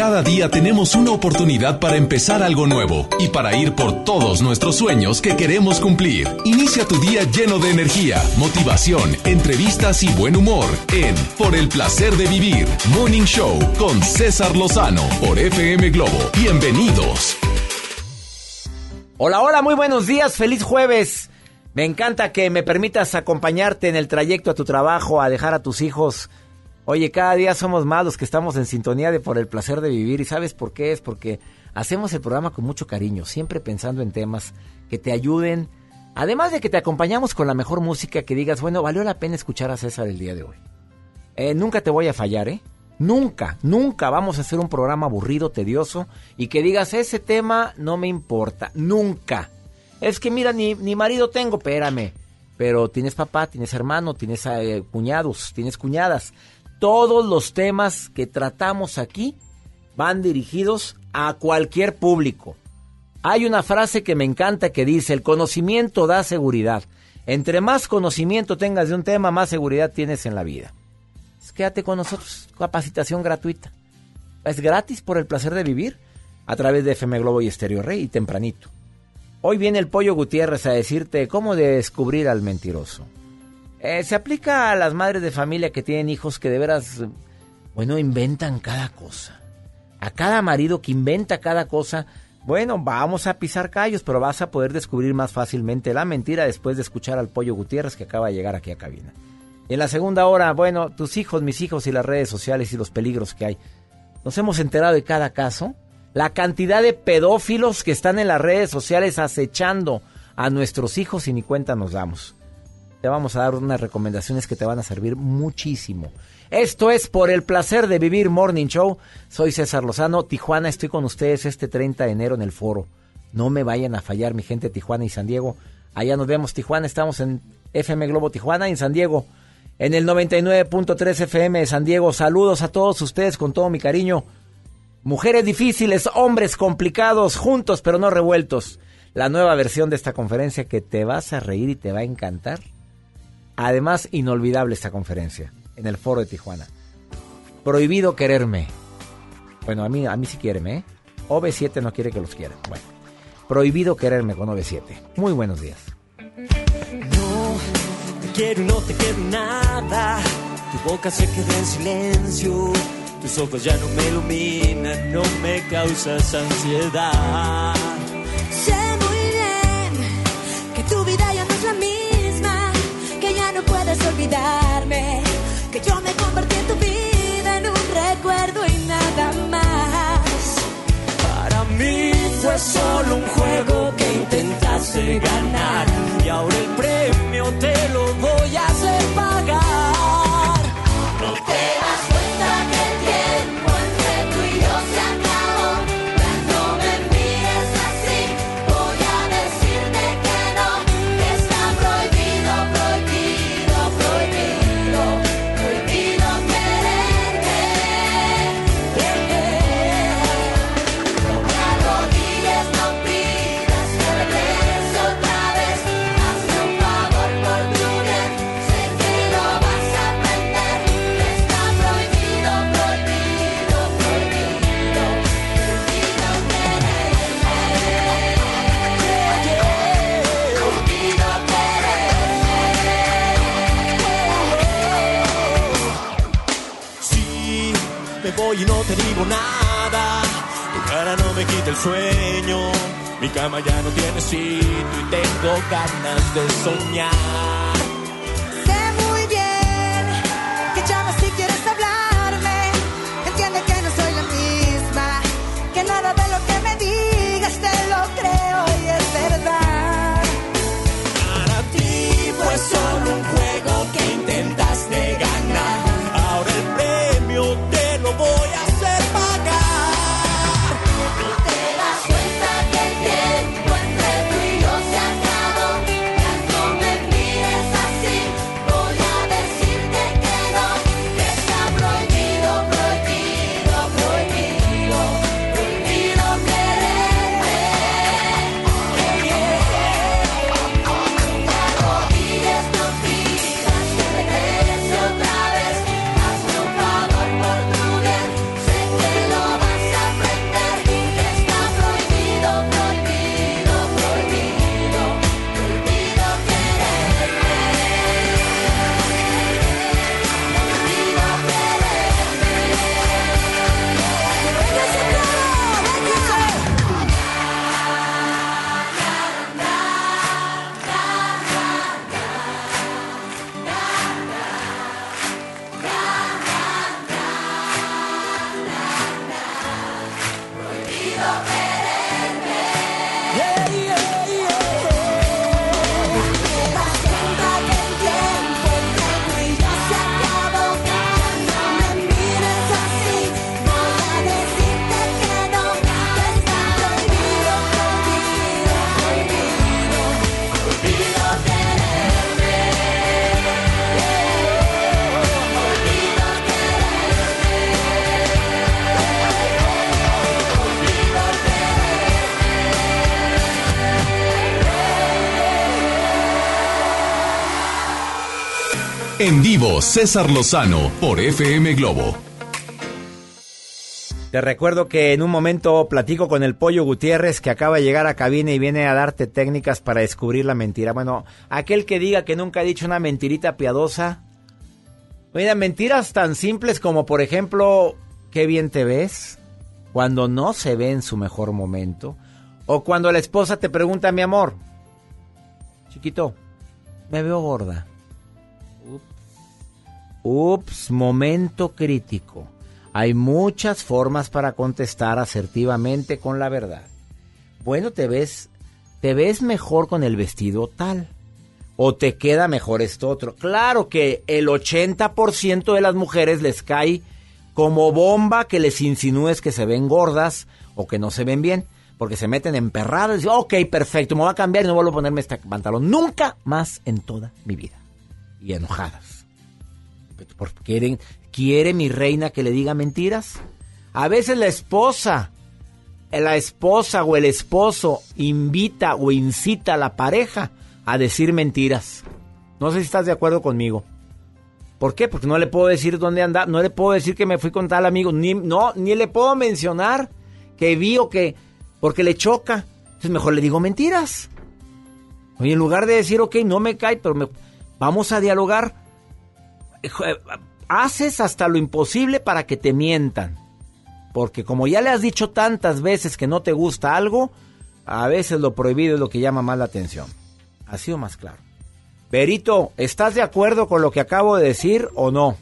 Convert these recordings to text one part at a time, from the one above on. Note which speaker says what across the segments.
Speaker 1: Cada día tenemos una oportunidad para empezar algo nuevo y para ir por todos nuestros sueños que queremos cumplir. Inicia tu día lleno de energía, motivación, entrevistas y buen humor en Por el placer de vivir, Morning Show con César Lozano por FM Globo. Bienvenidos.
Speaker 2: Hola, hola, muy buenos días, feliz jueves. Me encanta que me permitas acompañarte en el trayecto a tu trabajo, a dejar a tus hijos Oye, cada día somos más los que estamos en sintonía de por el placer de vivir. ¿Y sabes por qué? Es porque hacemos el programa con mucho cariño, siempre pensando en temas que te ayuden. Además de que te acompañamos con la mejor música, que digas, bueno, valió la pena escuchar a César el día de hoy. Eh, nunca te voy a fallar, ¿eh? Nunca, nunca vamos a hacer un programa aburrido, tedioso y que digas, ese tema no me importa. Nunca. Es que mira, ni, ni marido tengo, espérame. Pero tienes papá, tienes hermano, tienes eh, cuñados, tienes cuñadas todos los temas que tratamos aquí van dirigidos a cualquier público. Hay una frase que me encanta que dice, el conocimiento da seguridad. Entre más conocimiento tengas de un tema, más seguridad tienes en la vida. quédate con nosotros, capacitación gratuita. Es gratis por el placer de vivir a través de FM Globo y Estéreo Rey y tempranito. Hoy viene el Pollo Gutiérrez a decirte cómo descubrir al mentiroso. Eh, se aplica a las madres de familia que tienen hijos que de veras, bueno, inventan cada cosa. A cada marido que inventa cada cosa, bueno, vamos a pisar callos, pero vas a poder descubrir más fácilmente la mentira después de escuchar al Pollo Gutiérrez que acaba de llegar aquí a cabina. En la segunda hora, bueno, tus hijos, mis hijos y las redes sociales y los peligros que hay. Nos hemos enterado de cada caso. La cantidad de pedófilos que están en las redes sociales acechando a nuestros hijos y ni cuenta nos damos te vamos a dar unas recomendaciones que te van a servir muchísimo. Esto es por el placer de vivir Morning Show. Soy César Lozano, Tijuana, estoy con ustedes este 30 de enero en el foro. No me vayan a fallar mi gente Tijuana y San Diego. Allá nos vemos Tijuana, estamos en FM Globo Tijuana y en San Diego. En el 99.3 FM de San Diego. Saludos a todos ustedes con todo mi cariño. Mujeres difíciles, hombres complicados, juntos pero no revueltos. La nueva versión de esta conferencia que te vas a reír y te va a encantar. Además, inolvidable esta conferencia en el foro de Tijuana. Prohibido quererme. Bueno, a mí, a mí sí quiere, ¿eh? OV7 no quiere que los quiera. Bueno, prohibido quererme con OV7. Muy buenos días.
Speaker 3: No, te quiero no te quiero nada. Tu boca se queda en silencio. Tus ojos ya no me iluminan, no me causas ansiedad. Fue solo un juego que intentaste ganar. Y ahora el
Speaker 4: y no te
Speaker 3: digo nada. Tu cara no me quita el sueño. Mi cama ya no tiene sitio y tengo ganas de soñar.
Speaker 1: César Lozano por FM Globo.
Speaker 2: Te recuerdo que en un momento platico con el Pollo Gutiérrez que acaba de llegar a cabina y viene a darte técnicas para descubrir la mentira. Bueno, aquel que diga que nunca ha dicho una mentirita piadosa. Mira, mentiras tan simples como por ejemplo, qué bien te ves cuando no se ve en su mejor momento. O cuando la esposa te pregunta, mi amor, chiquito, me veo gorda. Ups, momento crítico. Hay muchas formas para contestar asertivamente con la verdad. Bueno, te ves, te ves mejor con el vestido tal. O te queda mejor esto otro. Claro que el 80% de las mujeres les cae como bomba que les insinúes que se ven gordas o que no se ven bien. Porque se meten emperradas y dicen, ok, perfecto, me voy a cambiar y no vuelvo a ponerme este pantalón. Nunca más en toda mi vida. Y enojadas. Porque quieren, ¿Quiere mi reina que le diga mentiras? A veces la esposa, la esposa o el esposo invita o incita a la pareja a decir mentiras. No sé si estás de acuerdo conmigo. ¿Por qué? Porque no le puedo decir dónde anda, no le puedo decir que me fui con tal amigo, ni, no, ni le puedo mencionar que vi o que, porque le choca. Entonces mejor le digo mentiras. Oye, en lugar de decir, ok, no me cae, pero me, vamos a dialogar haces hasta lo imposible para que te mientan. Porque como ya le has dicho tantas veces que no te gusta algo, a veces lo prohibido es lo que llama más la atención. Ha sido más claro. Berito, ¿estás de acuerdo con lo que acabo de decir o no?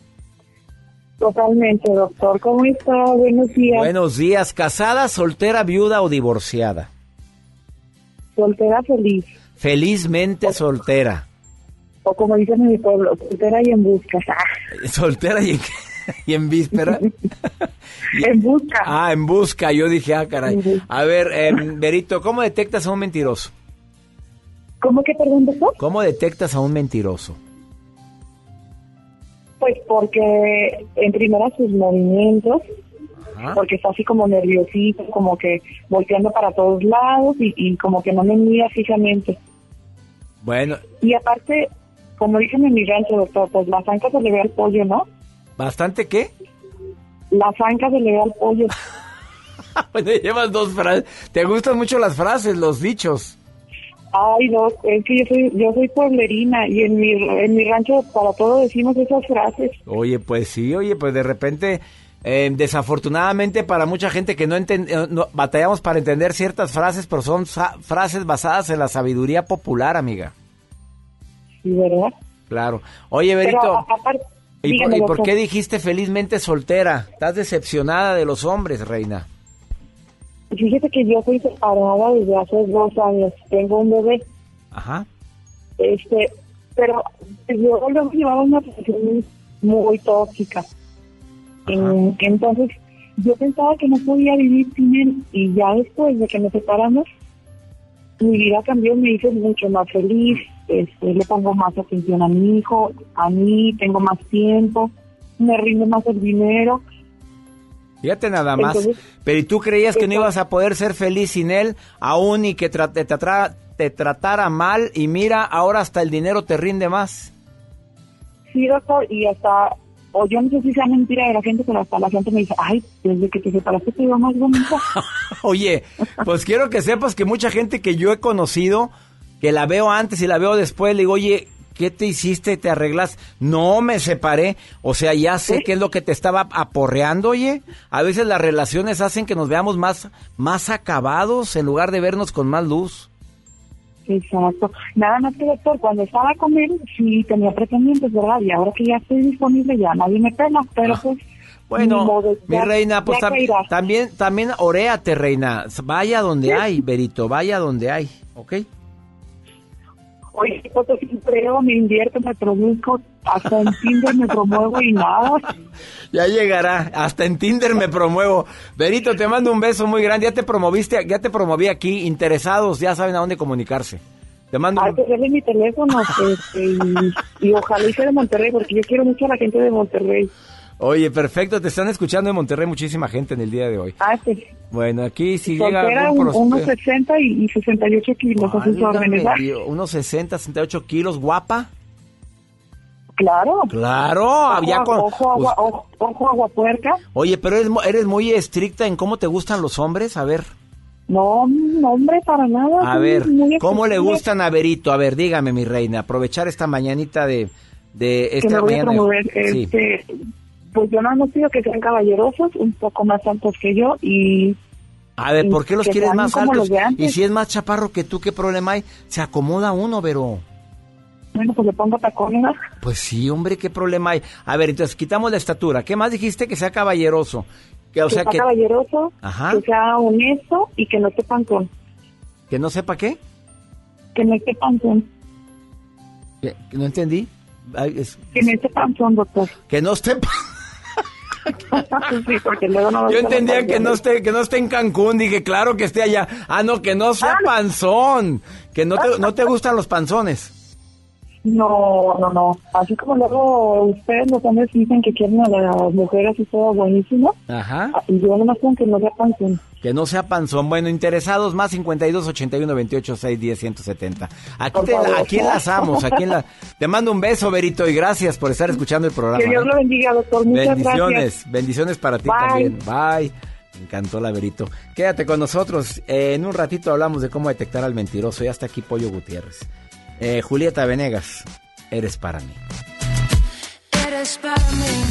Speaker 5: Totalmente, doctor. ¿Cómo está? Buenos días.
Speaker 2: Buenos días. ¿Casada, soltera, viuda o divorciada?
Speaker 5: Soltera feliz.
Speaker 2: Felizmente soltera.
Speaker 5: O como dicen en mi pueblo, soltera y en busca.
Speaker 2: Soltera y en, y en víspera.
Speaker 5: en busca.
Speaker 2: Ah, en busca. Yo dije, ah, caray. A ver, eh, Berito, ¿cómo detectas a un mentiroso?
Speaker 5: ¿Cómo que perdón, doctor?
Speaker 2: ¿Cómo detectas a un mentiroso?
Speaker 5: Pues porque en primera sus movimientos,
Speaker 2: Ajá.
Speaker 5: porque está así como nerviosito, como que volteando para todos lados y, y como que no me mira fijamente.
Speaker 2: Bueno,
Speaker 5: Y aparte, como dicen en mi rancho, doctor, pues la zanca se le ve al pollo, ¿no?
Speaker 2: ¿bastante qué?
Speaker 5: La zanca se le ve al pollo.
Speaker 2: bueno, llevas dos frases. Te gustan mucho las frases, los dichos.
Speaker 5: Ay, no, es que yo soy, yo soy pueblerina y en mi, en mi rancho para todo decimos esas frases.
Speaker 2: Oye, pues sí, oye, pues de repente, eh, desafortunadamente para mucha gente que no, enten- eh, no- batallamos para entender ciertas frases, pero son frases basadas en la sabiduría popular, amiga.
Speaker 5: ¿Verdad?
Speaker 2: Claro. Oye, Berito,
Speaker 5: aparte,
Speaker 2: ¿y, por, y qué dijiste felizmente soltera? ¿Estás decepcionada de los hombres, reina?
Speaker 5: Fíjese que yo soy separada desde hace dos años. Tengo un bebé.
Speaker 2: Ajá.
Speaker 5: Este, pero yo luego llevaba una relación muy tóxica. En- entonces, yo pensaba que no podía vivir sin él y ya después de que nos separamos, mi vida cambió, me hice mucho más feliz, este, le pongo más atención a mi hijo, a mí, tengo más tiempo, me rinde más el dinero.
Speaker 2: Fíjate nada más.
Speaker 5: Entonces-
Speaker 2: Pero ¿y tú creías que no ibas a poder ser feliz sin él, aún y que tra- te, tra- te tratara mal? Y mira, ahora hasta el dinero te rinde más.
Speaker 5: Sí, doctor, y hasta, o yo no sé si sea mentira de la gente, pero hasta la gente me dice, ay, desde que te separaste te veo más bonita.
Speaker 2: Oye, pues quiero que sepas que mucha gente que yo he conocido, que la veo antes y la veo después, le digo, oye, ¿qué te hiciste? ¿Te arreglas? No me separé. O sea, ya sé qué es lo que te estaba aporreando, oye. A veces las relaciones hacen que nos veamos más, más acabados en lugar de vernos con más luz.
Speaker 5: Exacto. Nada más que, doctor, cuando estaba con él, sí tenía pretendientes, ¿verdad? Y ahora que ya estoy disponible, ya nadie me pela, pero
Speaker 2: Ah.
Speaker 5: pues...
Speaker 2: Bueno, mi reina, pues tam- también, también oréate, reina. Vaya donde hay, Berito, vaya donde hay, ¿ok?
Speaker 5: Oye, pues sí creo, me invierto, me produzco, hasta en Tinder me promuevo y nada.
Speaker 2: Ya llegará, hasta en Tinder me promuevo. Berito, te mando un beso muy grande. Ya te promoviste, ya te promoví aquí. Interesados, ya saben a dónde comunicarse. Te mando
Speaker 5: Ay,
Speaker 2: un...
Speaker 5: pues mi teléfono, este, y, y ojalá sea de Monterrey, porque yo quiero mucho a la gente de Monterrey.
Speaker 2: Oye, perfecto, te están escuchando en Monterrey muchísima gente en el día de hoy.
Speaker 5: Ah, pues,
Speaker 2: Bueno, aquí si llega
Speaker 5: soltera,
Speaker 2: algún
Speaker 5: un- unos
Speaker 2: prospecto-
Speaker 5: 60 y, y 68 kilos, a sus órdenes,
Speaker 2: unos 60, 68 kilos, guapa.
Speaker 5: Claro.
Speaker 2: Claro, había
Speaker 5: Ojo,
Speaker 2: con...
Speaker 5: ojo, agua, ojo, ojo, agua puerca.
Speaker 2: Oye, pero eres, eres muy estricta en cómo te gustan los hombres. A ver,
Speaker 5: No, no, hombre, para nada.
Speaker 2: a ver, ¿cómo le gustan a Verito? A ver, dígame, mi reina, aprovechar esta mañanita de, de
Speaker 5: que
Speaker 2: esta
Speaker 5: me voy a
Speaker 2: mañana. de-
Speaker 5: promover.
Speaker 2: Sí.
Speaker 5: Pues yo no pido que sean caballerosos, un poco más altos que yo y
Speaker 2: A ver, ¿por qué los quieres más altos? Y si es más chaparro que tú, ¿qué problema hay? Se acomoda uno, Vero.
Speaker 5: bueno, pues le pongo tacones. ¿no?
Speaker 2: Pues sí, hombre, ¿qué problema hay? A ver, entonces quitamos la estatura. ¿Qué más dijiste? Que sea caballeroso. Que, o
Speaker 5: que
Speaker 2: sea,
Speaker 5: sea
Speaker 2: que,
Speaker 5: caballeroso,
Speaker 2: Ajá.
Speaker 5: que sea honesto y que no esté panzón.
Speaker 2: que no sepa qué.
Speaker 5: Que no esté panzón.
Speaker 2: Que- no entendí. Ay, es-
Speaker 5: Que no esté panzón, doctor.
Speaker 2: que no esté...
Speaker 5: sí, porque luego no
Speaker 2: Yo entendía que no esté, que no esté en Cancún. Dije, claro que esté allá. Ah, no, que no sea
Speaker 5: Ah.
Speaker 2: panzón. Que no te, no te gustan los panzones.
Speaker 5: No, no, no. Así como luego ustedes los hombres dicen que quieren a las mujeres y todo buenísimo,
Speaker 2: Ajá.
Speaker 5: y yo nomás con que no sea panzón.
Speaker 2: Que no sea panzón. Bueno, interesados más 52 81 28 6 10 170. Aquí, te, aquí enlazamos. Aquí en la, te mando un beso, Verito, y gracias por estar escuchando el programa.
Speaker 5: Que Dios
Speaker 2: ¿eh?
Speaker 5: lo bendiga, doctor. Muchas
Speaker 2: Bendiciones,
Speaker 5: gracias.
Speaker 2: bendiciones para ti
Speaker 5: Bye.
Speaker 2: también. Bye. Me encantó la Verito. Quédate con nosotros. Eh, en un ratito hablamos de cómo detectar al mentiroso. Ya está aquí Pollo Gutiérrez. Eh, Julieta Venegas, eres para mí.
Speaker 6: Eres para mí.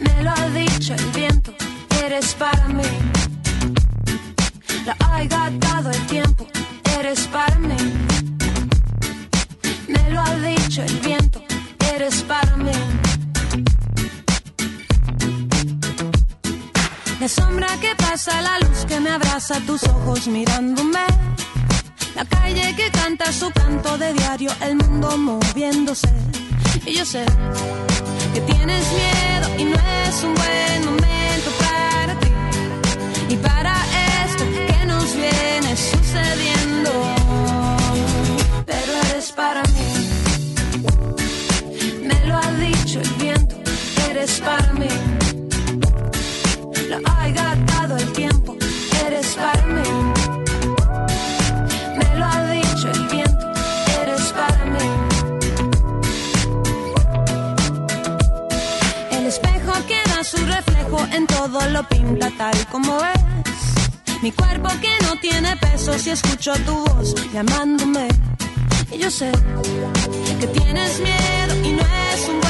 Speaker 6: Me lo ha dicho el viento. Eres para mí. La ha dado el tiempo. Eres para mí. Me lo ha dicho el viento. Eres para mí. La sombra que pasa, la luz que me abraza, tus ojos mirándome. La calle que canta su canto de diario, el mundo moviéndose. Y yo sé que tienes miedo y no es un buen momento para ti. Y para esto que nos viene sucediendo. Pero eres para mí. Me lo ha dicho el viento, eres para mí. En todo lo pinta tal como es. Mi cuerpo que no tiene peso si escucho tu voz llamándome. Y yo sé que tienes miedo y no es un buen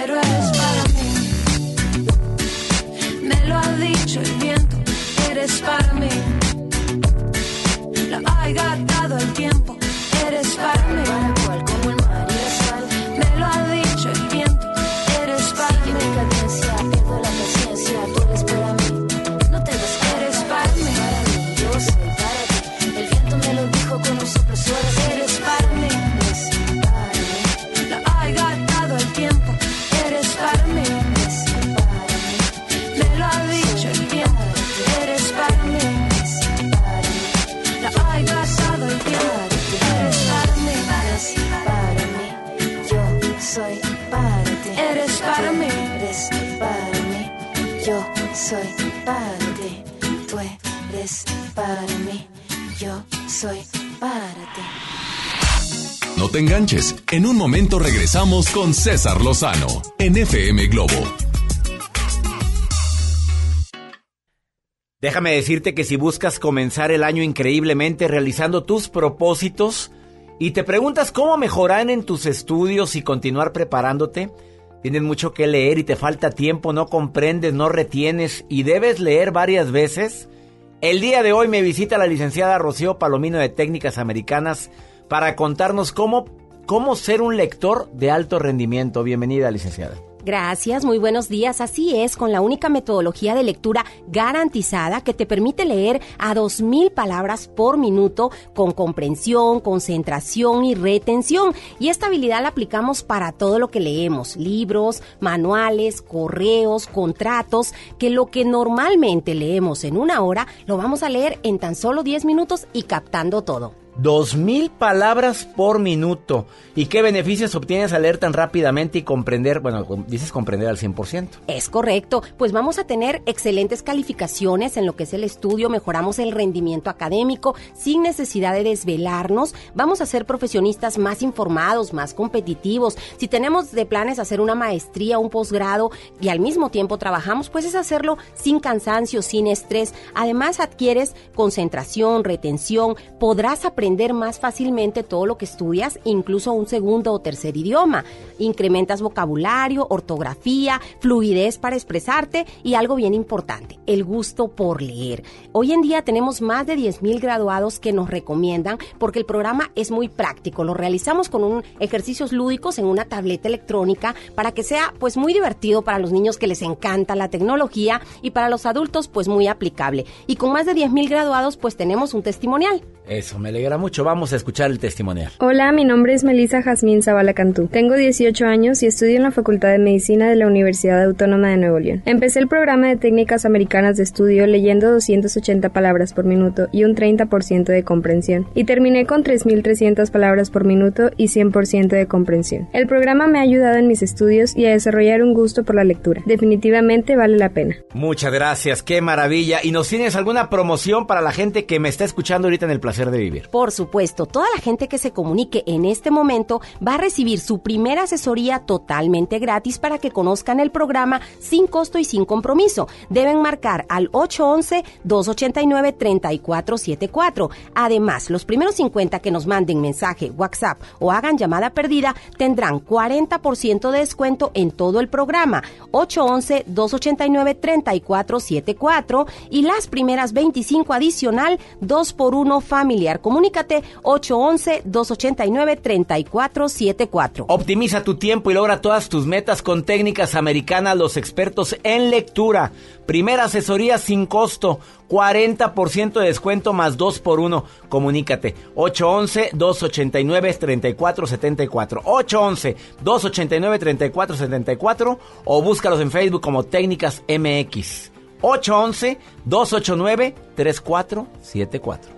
Speaker 6: Pero eres para mí. Me lo ha dicho el viento. Eres para mí. Lo ha gastado el tiempo. Eres para mí.
Speaker 1: Momento regresamos con César Lozano en FM Globo.
Speaker 2: Déjame decirte que si buscas comenzar el año increíblemente realizando tus propósitos y te preguntas cómo mejorar en tus estudios y continuar preparándote, tienes mucho que leer y te falta tiempo, no comprendes, no retienes y debes leer varias veces, el día de hoy me visita la licenciada Rocío Palomino de Técnicas Americanas para contarnos cómo, cómo ser un lector de alto rendimiento. Bienvenida, licenciada.
Speaker 7: Gracias, muy buenos días. Así es, con la única metodología de lectura garantizada que te permite leer a 2.000 palabras por minuto con comprensión, concentración y retención. Y esta habilidad la aplicamos para todo lo que leemos, libros, manuales, correos, contratos, que lo que normalmente leemos en una hora lo vamos a leer en tan solo 10 minutos y captando todo.
Speaker 2: Dos mil palabras por minuto. ¿Y qué beneficios obtienes al leer tan rápidamente y comprender? Bueno, dices comprender al 100%.
Speaker 7: Es correcto, pues vamos a tener excelentes calificaciones en lo que es el estudio, mejoramos el rendimiento académico sin necesidad de desvelarnos, vamos a ser profesionistas más informados, más competitivos. Si tenemos de planes hacer una maestría, un posgrado y al mismo tiempo trabajamos, pues es hacerlo sin cansancio, sin estrés. Además adquieres concentración, retención, podrás aprender más fácilmente todo lo que estudias, incluso un segundo o tercer idioma. Incrementas vocabulario, ortografía, fluidez para expresarte y algo bien importante, el gusto por leer. Hoy en día tenemos más de 10.000 graduados que nos recomiendan porque el programa es muy práctico. Lo realizamos con un ejercicios lúdicos en una tableta electrónica para que sea pues muy divertido para los niños que les encanta la tecnología y para los adultos pues muy aplicable. Y con más de 10.000 graduados pues tenemos un testimonial.
Speaker 2: Eso me alegra mucho. Vamos a escuchar el testimonial.
Speaker 8: Hola, mi nombre es Melissa Jazmín Zavala Cantú. Tengo 18 años y estudio en la Facultad de Medicina de la Universidad Autónoma de Nuevo León. Empecé el programa de técnicas americanas de estudio leyendo 280 palabras por minuto y un 30% de comprensión, y terminé con 3.300 palabras por minuto y 100% de comprensión. El programa me ha ayudado en mis estudios y a desarrollar un gusto por la lectura. Definitivamente vale la pena.
Speaker 2: Muchas gracias, qué maravilla. ¿Y nos tienes alguna promoción para la gente que me está escuchando ahorita en el placer de vivir?
Speaker 7: Por supuesto, toda la gente que se comunique en este momento va a recibir su primera asesoría totalmente gratis para que conozcan el programa sin costo y sin compromiso. Deben marcar al 811-289-3474. Además, los primeros 50 que nos manden mensaje, WhatsApp o hagan llamada perdida tendrán 40% de descuento en todo el programa. 811-289-3474 y las primeras 25 adicional 2 por 1 Comunícate 811-289-3474.
Speaker 2: Optimiza tu tiempo y logra todas tus metas con técnicas americanas, los expertos en lectura. Primera asesoría sin costo, 40% de descuento más 2 por 1. Comunícate 811-289-3474. 811-289-3474 o búscalos en Facebook como Técnicas MX. 811-289-3474.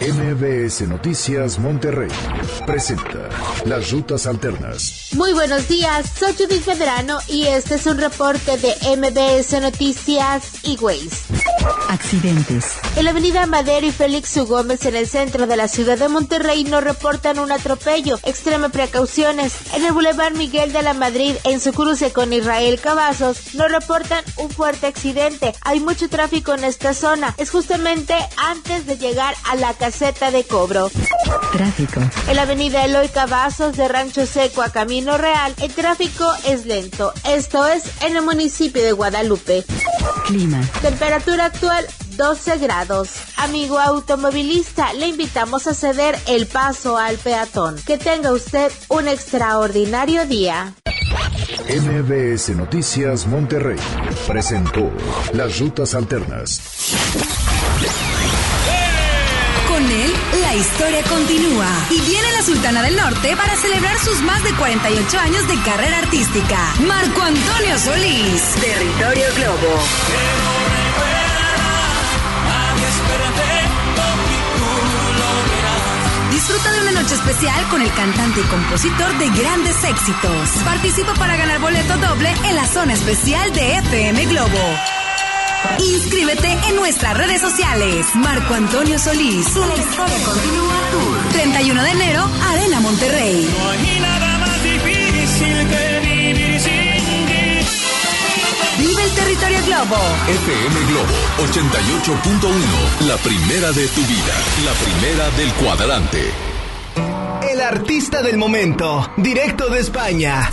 Speaker 9: MBS Noticias Monterrey presenta Las Rutas Alternas.
Speaker 10: Muy buenos días, soy Judith Medrano y este es un reporte de MBS Noticias y Ways.
Speaker 11: Accidentes.
Speaker 10: En la avenida Madero y Félix U. Gómez en el centro de la ciudad de Monterrey nos reportan un atropello. Extreme precauciones. En el Boulevard Miguel de la Madrid, en su cruce con Israel Cavazos, nos reportan un fuerte accidente. Hay mucho tráfico en esta zona. Es justamente antes de llegar a la caseta de cobro.
Speaker 11: Tráfico.
Speaker 10: En la avenida Eloy Cavazos de Rancho Seco a Camino Real, el tráfico es lento. Esto es en el municipio de Guadalupe.
Speaker 11: Clima.
Speaker 10: Temperatura actual 12 grados. Amigo automovilista, le invitamos a ceder el paso al peatón. Que tenga usted un extraordinario día.
Speaker 9: MBS Noticias Monterrey presentó Las Rutas Alternas.
Speaker 11: La historia continúa. Y viene la Sultana del Norte para celebrar sus más de 48 años de carrera artística. Marco Antonio Solís. Territorio Globo. Disfruta de una noche especial con el cantante y compositor de grandes éxitos. Participa para ganar boleto doble en la zona especial de FM Globo. Inscríbete en nuestras redes sociales. Marco Antonio Solís. La historia continúa Tour. 31 de enero, Arena Monterrey.
Speaker 12: No hay nada más difícil que vivir sin ti.
Speaker 11: Vive el territorio Globo.
Speaker 1: FM Globo 88.1. La primera de tu vida. La primera del cuadrante.
Speaker 13: El artista del momento, directo de España.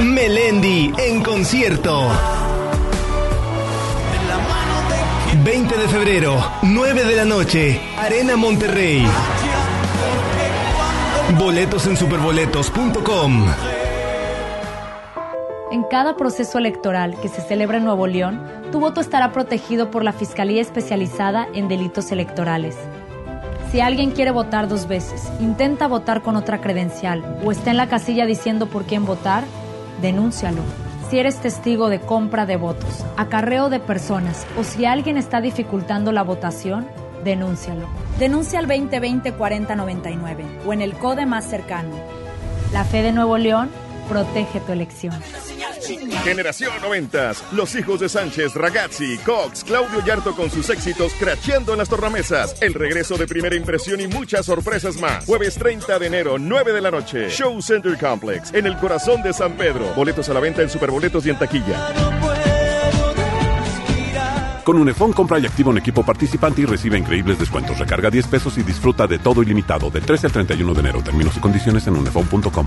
Speaker 13: Melendi en concierto. 20 de febrero, 9 de la noche, Arena Monterrey. Boletos en superboletos.com.
Speaker 14: En cada proceso electoral que se celebra en Nuevo León, tu voto estará protegido por la Fiscalía Especializada en Delitos Electorales. Si alguien quiere votar dos veces, intenta votar con otra credencial o está en la casilla diciendo por quién votar, denúncialo. Si eres testigo de compra de votos, acarreo de personas o si alguien está dificultando la votación, denúncialo. Denuncia al 2020-4099 o en el CODE más cercano. La fe de Nuevo León protege tu elección.
Speaker 15: Generación 90. Los hijos de Sánchez, Ragazzi, Cox, Claudio Yarto con sus éxitos cracheando en las tornamesas. El regreso de primera impresión y muchas sorpresas más. Jueves 30 de enero, 9 de la noche. Show Center Complex, en el corazón de San Pedro. Boletos a la venta en Superboletos y en taquilla.
Speaker 16: Con Unifón compra y activa un equipo participante y recibe increíbles descuentos. Recarga 10 pesos y disfruta de todo ilimitado del 13 al 31 de enero. Términos y condiciones en unifón.com.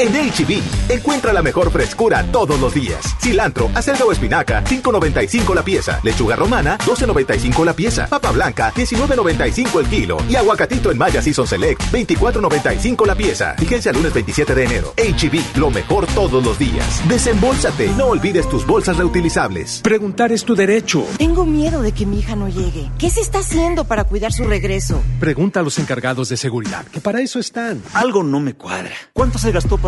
Speaker 17: En HB, encuentra la mejor frescura todos los días. Cilantro, acelga o espinaca, 5.95 la pieza. Lechuga romana, 12.95 la pieza. Papa blanca, 19.95 el kilo. Y aguacatito en Maya Season Select, 24.95 la pieza. Vigencia lunes 27 de enero. HB, lo mejor todos los días. Desembolsate, no olvides tus bolsas reutilizables.
Speaker 18: Preguntar es tu derecho.
Speaker 6: Tengo miedo de que mi hija no llegue. ¿Qué se está haciendo para cuidar su regreso?
Speaker 18: Pregunta a los encargados de seguridad, que para eso están.
Speaker 19: Algo no me cuadra. ¿Cuánto se gastó para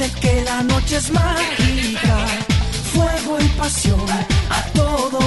Speaker 20: Fuerte que la noche es mágica. Fuego y pasión a todo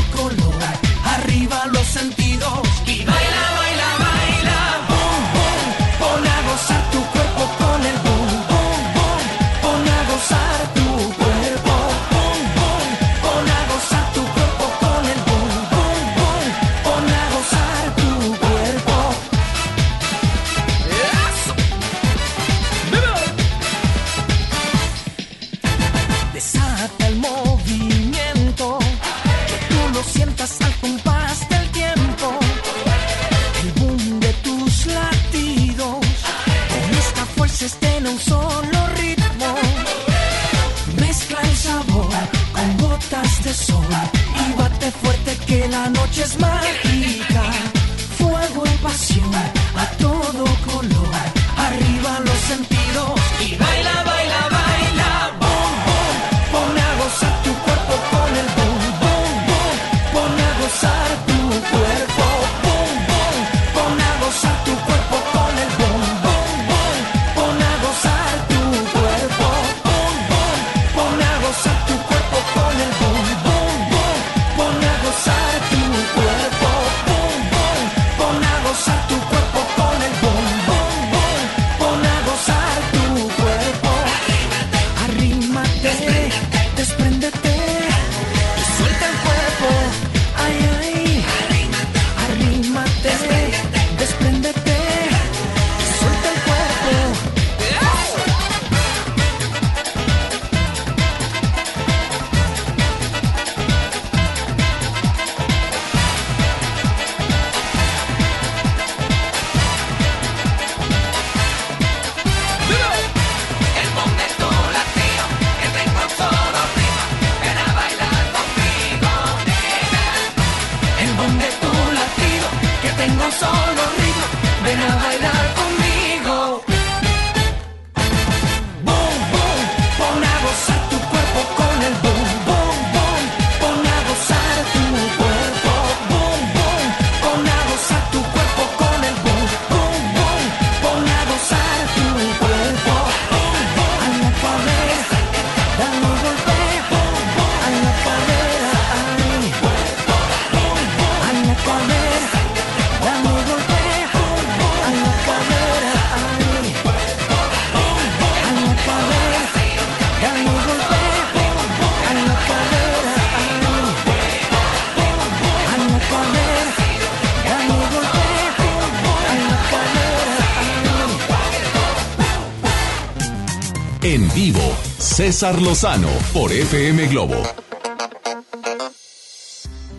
Speaker 1: Lozano por FM Globo.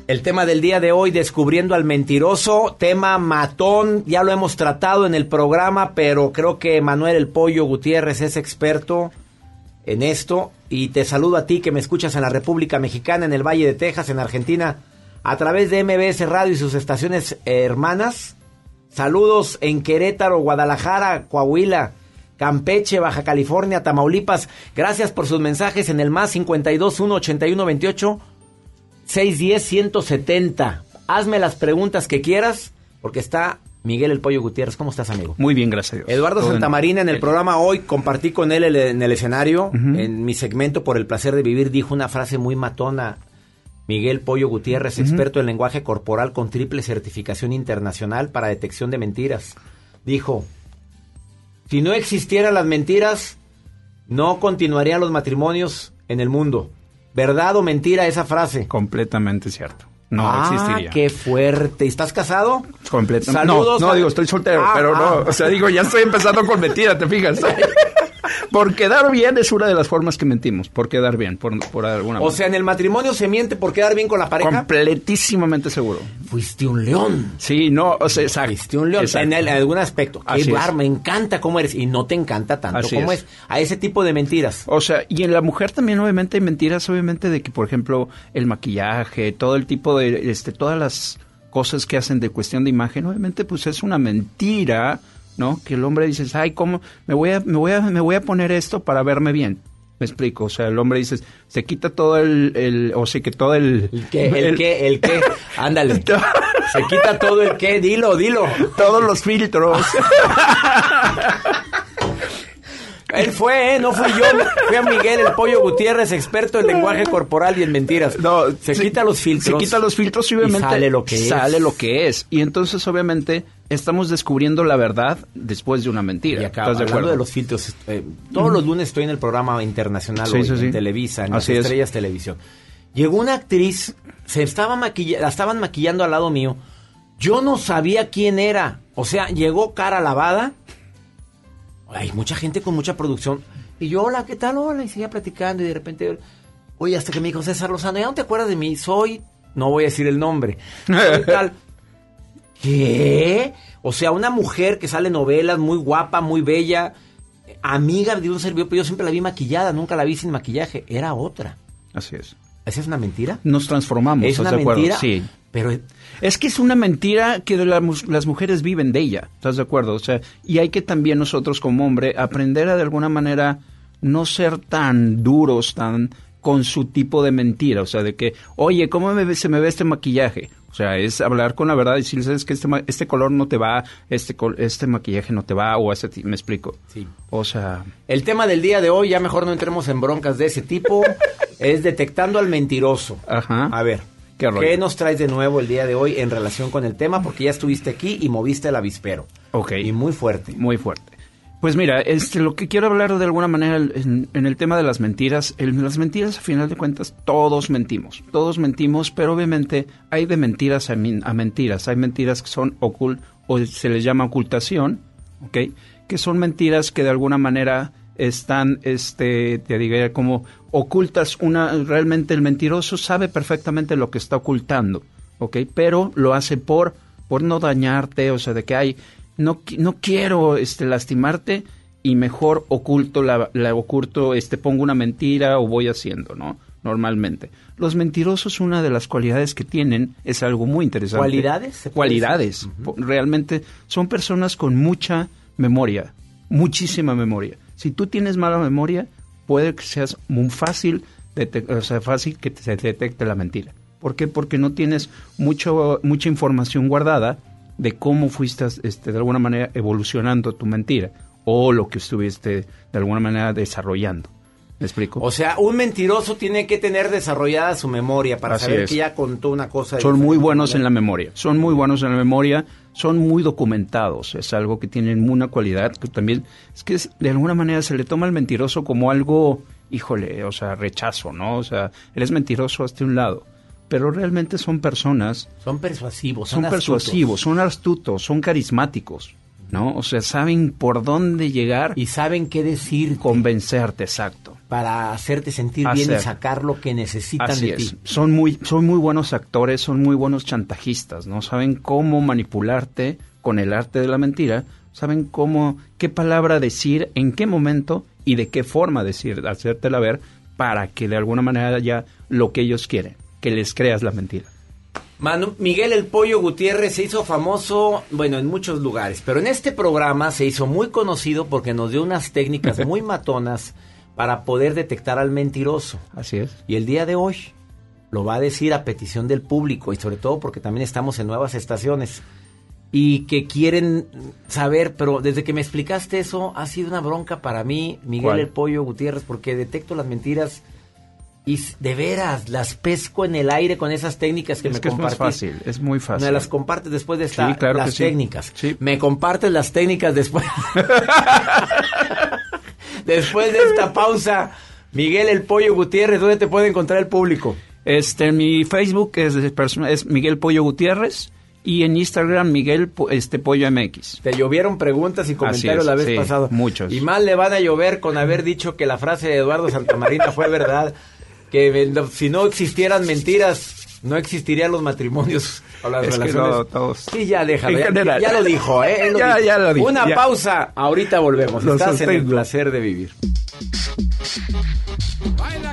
Speaker 2: El tema del día de hoy, descubriendo al mentiroso, tema matón, ya lo hemos tratado en el programa, pero creo que Manuel El Pollo Gutiérrez es experto en esto. Y te saludo a ti que me escuchas en la República Mexicana, en el Valle de Texas, en Argentina, a través de MBS Radio y sus estaciones hermanas. Saludos en Querétaro, Guadalajara, Coahuila, Campeche, Baja California, Tamaulipas. Gracias por sus mensajes en el más 52 1 81 28 610-170. Hazme las preguntas que quieras, porque está Miguel El Pollo Gutiérrez. ¿Cómo estás, amigo?
Speaker 21: Muy bien, gracias a Dios.
Speaker 2: Eduardo
Speaker 21: Todo
Speaker 2: Santamarina en el programa hoy compartí con él el- en el escenario, en mi segmento por el placer de vivir, dijo una frase muy matona. Miguel Pollo Gutiérrez, experto en lenguaje corporal con triple certificación internacional para detección de mentiras, dijo, si no existieran las mentiras, no continuarían los matrimonios en el mundo. ¿Verdad o mentira esa frase?
Speaker 21: Completamente cierto. No
Speaker 2: ah,
Speaker 21: existiría.
Speaker 2: qué fuerte. ¿Estás casado?
Speaker 21: Completamente.
Speaker 2: Saludos
Speaker 21: No, no digo, estoy soltero,
Speaker 2: Ah,
Speaker 21: pero no.
Speaker 2: ah.
Speaker 21: O sea, digo, ya estoy empezando con mentira, ¿te fijas? por quedar bien es una de las formas que mentimos. Por quedar bien, por, por alguna
Speaker 2: O sea, en el matrimonio se miente por quedar bien con la pareja.
Speaker 21: Completísimamente seguro.
Speaker 2: Fuiste un león.
Speaker 21: Sí, no, o sea, exacto.
Speaker 2: Fuiste un león.
Speaker 21: Exacto.
Speaker 2: En el- algún aspecto. Qué
Speaker 21: Así es.
Speaker 2: bar, me encanta cómo eres. Y no te encanta tanto
Speaker 21: Así
Speaker 2: como
Speaker 21: es.
Speaker 2: es. A ese tipo de mentiras.
Speaker 21: O sea, y en la mujer también obviamente hay mentiras, obviamente de que, por ejemplo, el maquillaje, todo el tipo de, este, todas las cosas que hacen de cuestión de imagen, obviamente pues es una mentira, ¿no? Que el hombre dice, ay, ¿cómo? Me voy a, me voy a, me voy a poner esto para verme bien. Me explico, o sea, el hombre dice, se quita todo el, el o sea, que todo el...
Speaker 2: ¿El qué? ¿El qué? ¿El qué? Ándale. Se quita todo el qué. Dilo, dilo.
Speaker 21: Todos los filtros.
Speaker 2: Él fue, ¿eh? No fui yo. Fui a Miguel el Pollo Gutiérrez, experto en lenguaje corporal y en mentiras.
Speaker 21: No,
Speaker 2: se, quita los filtros.
Speaker 21: Se quita los filtros y obviamente
Speaker 2: sale lo que es.
Speaker 21: sale lo que es. Y entonces obviamente estamos descubriendo la verdad después de una mentira.
Speaker 2: Y acá,
Speaker 21: ¿Estás de
Speaker 2: hablando
Speaker 21: acuerdo?
Speaker 2: de los filtros, eh, todos los lunes estoy en el programa internacional
Speaker 21: Sí,
Speaker 2: hoy,
Speaker 21: sí, sí.
Speaker 2: en Televisa, en
Speaker 21: Así
Speaker 2: las
Speaker 21: es.
Speaker 2: Estrellas Televisión. Llegó una actriz, se estaba maquilla la estaban maquillando al lado mío. Yo no sabía quién era. O sea, llegó cara lavada. Hay mucha gente con mucha producción. Y yo, hola, ¿qué tal? Hola, y seguía platicando y de repente, oye, hasta que me dijo César Lozano, ¿ya no te acuerdas de mí? Soy, no voy a decir el nombre. Soy tal. ¿Qué? O sea, una mujer que sale novelas, muy guapa, muy bella, amiga de un servidor, pero yo siempre la vi maquillada, nunca la vi sin maquillaje. Era otra.
Speaker 21: Así es.
Speaker 2: ¿Esa es una mentira?
Speaker 21: Nos transformamos,
Speaker 2: ¿Es
Speaker 21: ¿estás
Speaker 2: una
Speaker 21: de acuerdo? Sí.
Speaker 2: Pero
Speaker 21: Es que es una mentira que la las mujeres viven de ella, ¿estás de acuerdo? O sea, y hay que también nosotros como hombre aprender a de alguna manera no ser tan duros, tan con su tipo de mentira, o sea, de que, oye, ¿cómo me se me ve este maquillaje? O sea, es hablar con la verdad y decirles, "Es que este, este color no te va, este, este maquillaje no te va, o ese, ti- me explico.
Speaker 2: Sí.
Speaker 21: O sea,
Speaker 2: El tema del día de hoy, ya mejor no entremos en broncas de ese tipo, es detectando al mentiroso.
Speaker 21: Ajá.
Speaker 2: A ver,
Speaker 21: ¿Qué rollo?
Speaker 2: nos traes de nuevo el día de hoy en relación con el tema? Porque ya estuviste aquí y moviste el avispero.
Speaker 21: Ok.
Speaker 2: Y muy fuerte.
Speaker 21: Muy fuerte. Pues mira, este, lo que quiero hablar de alguna manera en, el tema de las mentiras, en las mentiras a final de cuentas todos mentimos, todos mentimos, pero obviamente hay de mentiras a mentiras, hay mentiras que son ocult o se les llama ocultación, ¿ok? Que son mentiras que de alguna manera están, este, te diría como ocultas una, realmente el mentiroso sabe perfectamente lo que está ocultando, ¿ok? Pero lo hace por, por no dañarte, o sea, de que hay, no, no quiero este, lastimarte y mejor oculto la, la oculto, este, pongo una mentira o voy haciendo, ¿no? Normalmente. Los mentirosos, una de las cualidades que tienen es algo muy interesante.
Speaker 2: ¿Cualidades? ¿Se puede
Speaker 21: Cualidades. Realmente son personas con mucha memoria, muchísima memoria. Si tú tienes mala memoria, puede que seas muy fácil, o sea, fácil que se detecte la mentira. ¿Por qué? Porque no tienes mucho, mucha información guardada de cómo fuiste este, de alguna manera evolucionando tu mentira o lo que estuviste de alguna manera desarrollando. ¿Me explico?
Speaker 2: O sea, un mentiroso tiene que tener desarrollada su memoria para
Speaker 21: Así
Speaker 2: saber
Speaker 21: es.
Speaker 2: que ya contó una cosa.
Speaker 21: Son muy buenos en la memoria, son muy buenos en la memoria, son muy documentados, es algo que tienen una cualidad que también es que es- de alguna manera se le toma al mentiroso como algo, híjole, o sea, rechazo, ¿no? O sea, eres mentiroso hasta un lado, pero realmente son personas,
Speaker 2: Son persuasivos,
Speaker 21: son,
Speaker 2: son,
Speaker 21: persuasivos, son astutos, son carismáticos, ¿no? O sea, saben por dónde llegar
Speaker 2: Y saben qué decir
Speaker 21: convencerte, exacto.
Speaker 2: para hacerte sentir bien y sacar lo que necesitan
Speaker 21: Así
Speaker 2: de
Speaker 21: es.
Speaker 2: ti.
Speaker 21: Son muy, son muy buenos actores, son muy buenos chantajistas, ¿no? Saben cómo manipularte con el arte de la mentira, saben cómo, qué palabra decir, en qué momento y de qué forma decir, hacértela ver para que de alguna manera ya lo que ellos quieren, que les creas la mentira.
Speaker 2: Manu- Miguel el Pollo Gutiérrez se hizo famoso, bueno, en muchos lugares, pero en este programa se hizo muy conocido porque nos dio unas técnicas muy matonas para poder detectar al mentiroso.
Speaker 21: Así es.
Speaker 2: Y el día de hoy lo va a decir a petición del público y sobre todo porque también estamos en nuevas estaciones y que quieren saber, pero desde que me explicaste eso ha sido una bronca para mí, Miguel
Speaker 21: ¿Cuál?
Speaker 2: el Pollo Gutiérrez, porque detecto las mentiras y de veras las pesco en el aire con esas técnicas que
Speaker 21: es
Speaker 2: me
Speaker 21: que es más fácil, es muy fácil.
Speaker 2: Me las compartes después de esta,
Speaker 21: Sí, claro
Speaker 2: las
Speaker 21: sí.
Speaker 2: técnicas.
Speaker 21: Sí.
Speaker 2: Me compartes las técnicas después. después de esta pausa, Miguel el Pollo Gutiérrez, ¿dónde te puede encontrar el público?
Speaker 21: Este, mi Facebook es, Miguel Pollo Gutiérrez y en Instagram Miguel este, Pollo MX.
Speaker 2: Te llovieron preguntas y comentarios
Speaker 21: es,
Speaker 2: la vez
Speaker 21: sí,
Speaker 2: pasada.
Speaker 21: muchos.
Speaker 2: Y más le van a llover con haber dicho que la frase de Eduardo Santamarina fue verdad. Que si no existieran mentiras, no existirían los matrimonios o las
Speaker 21: Es que
Speaker 2: relaciones.
Speaker 21: no, todos-
Speaker 2: Sí, ya déjalo. Ya, ya lo dijo, ¿eh? Lo
Speaker 21: Ya,
Speaker 2: dijo.
Speaker 21: ya lo dijo,
Speaker 2: Una
Speaker 21: ya.
Speaker 2: pausa. Ahorita volvemos.
Speaker 21: Lo
Speaker 2: Estás en el placer de vivir.
Speaker 12: Baila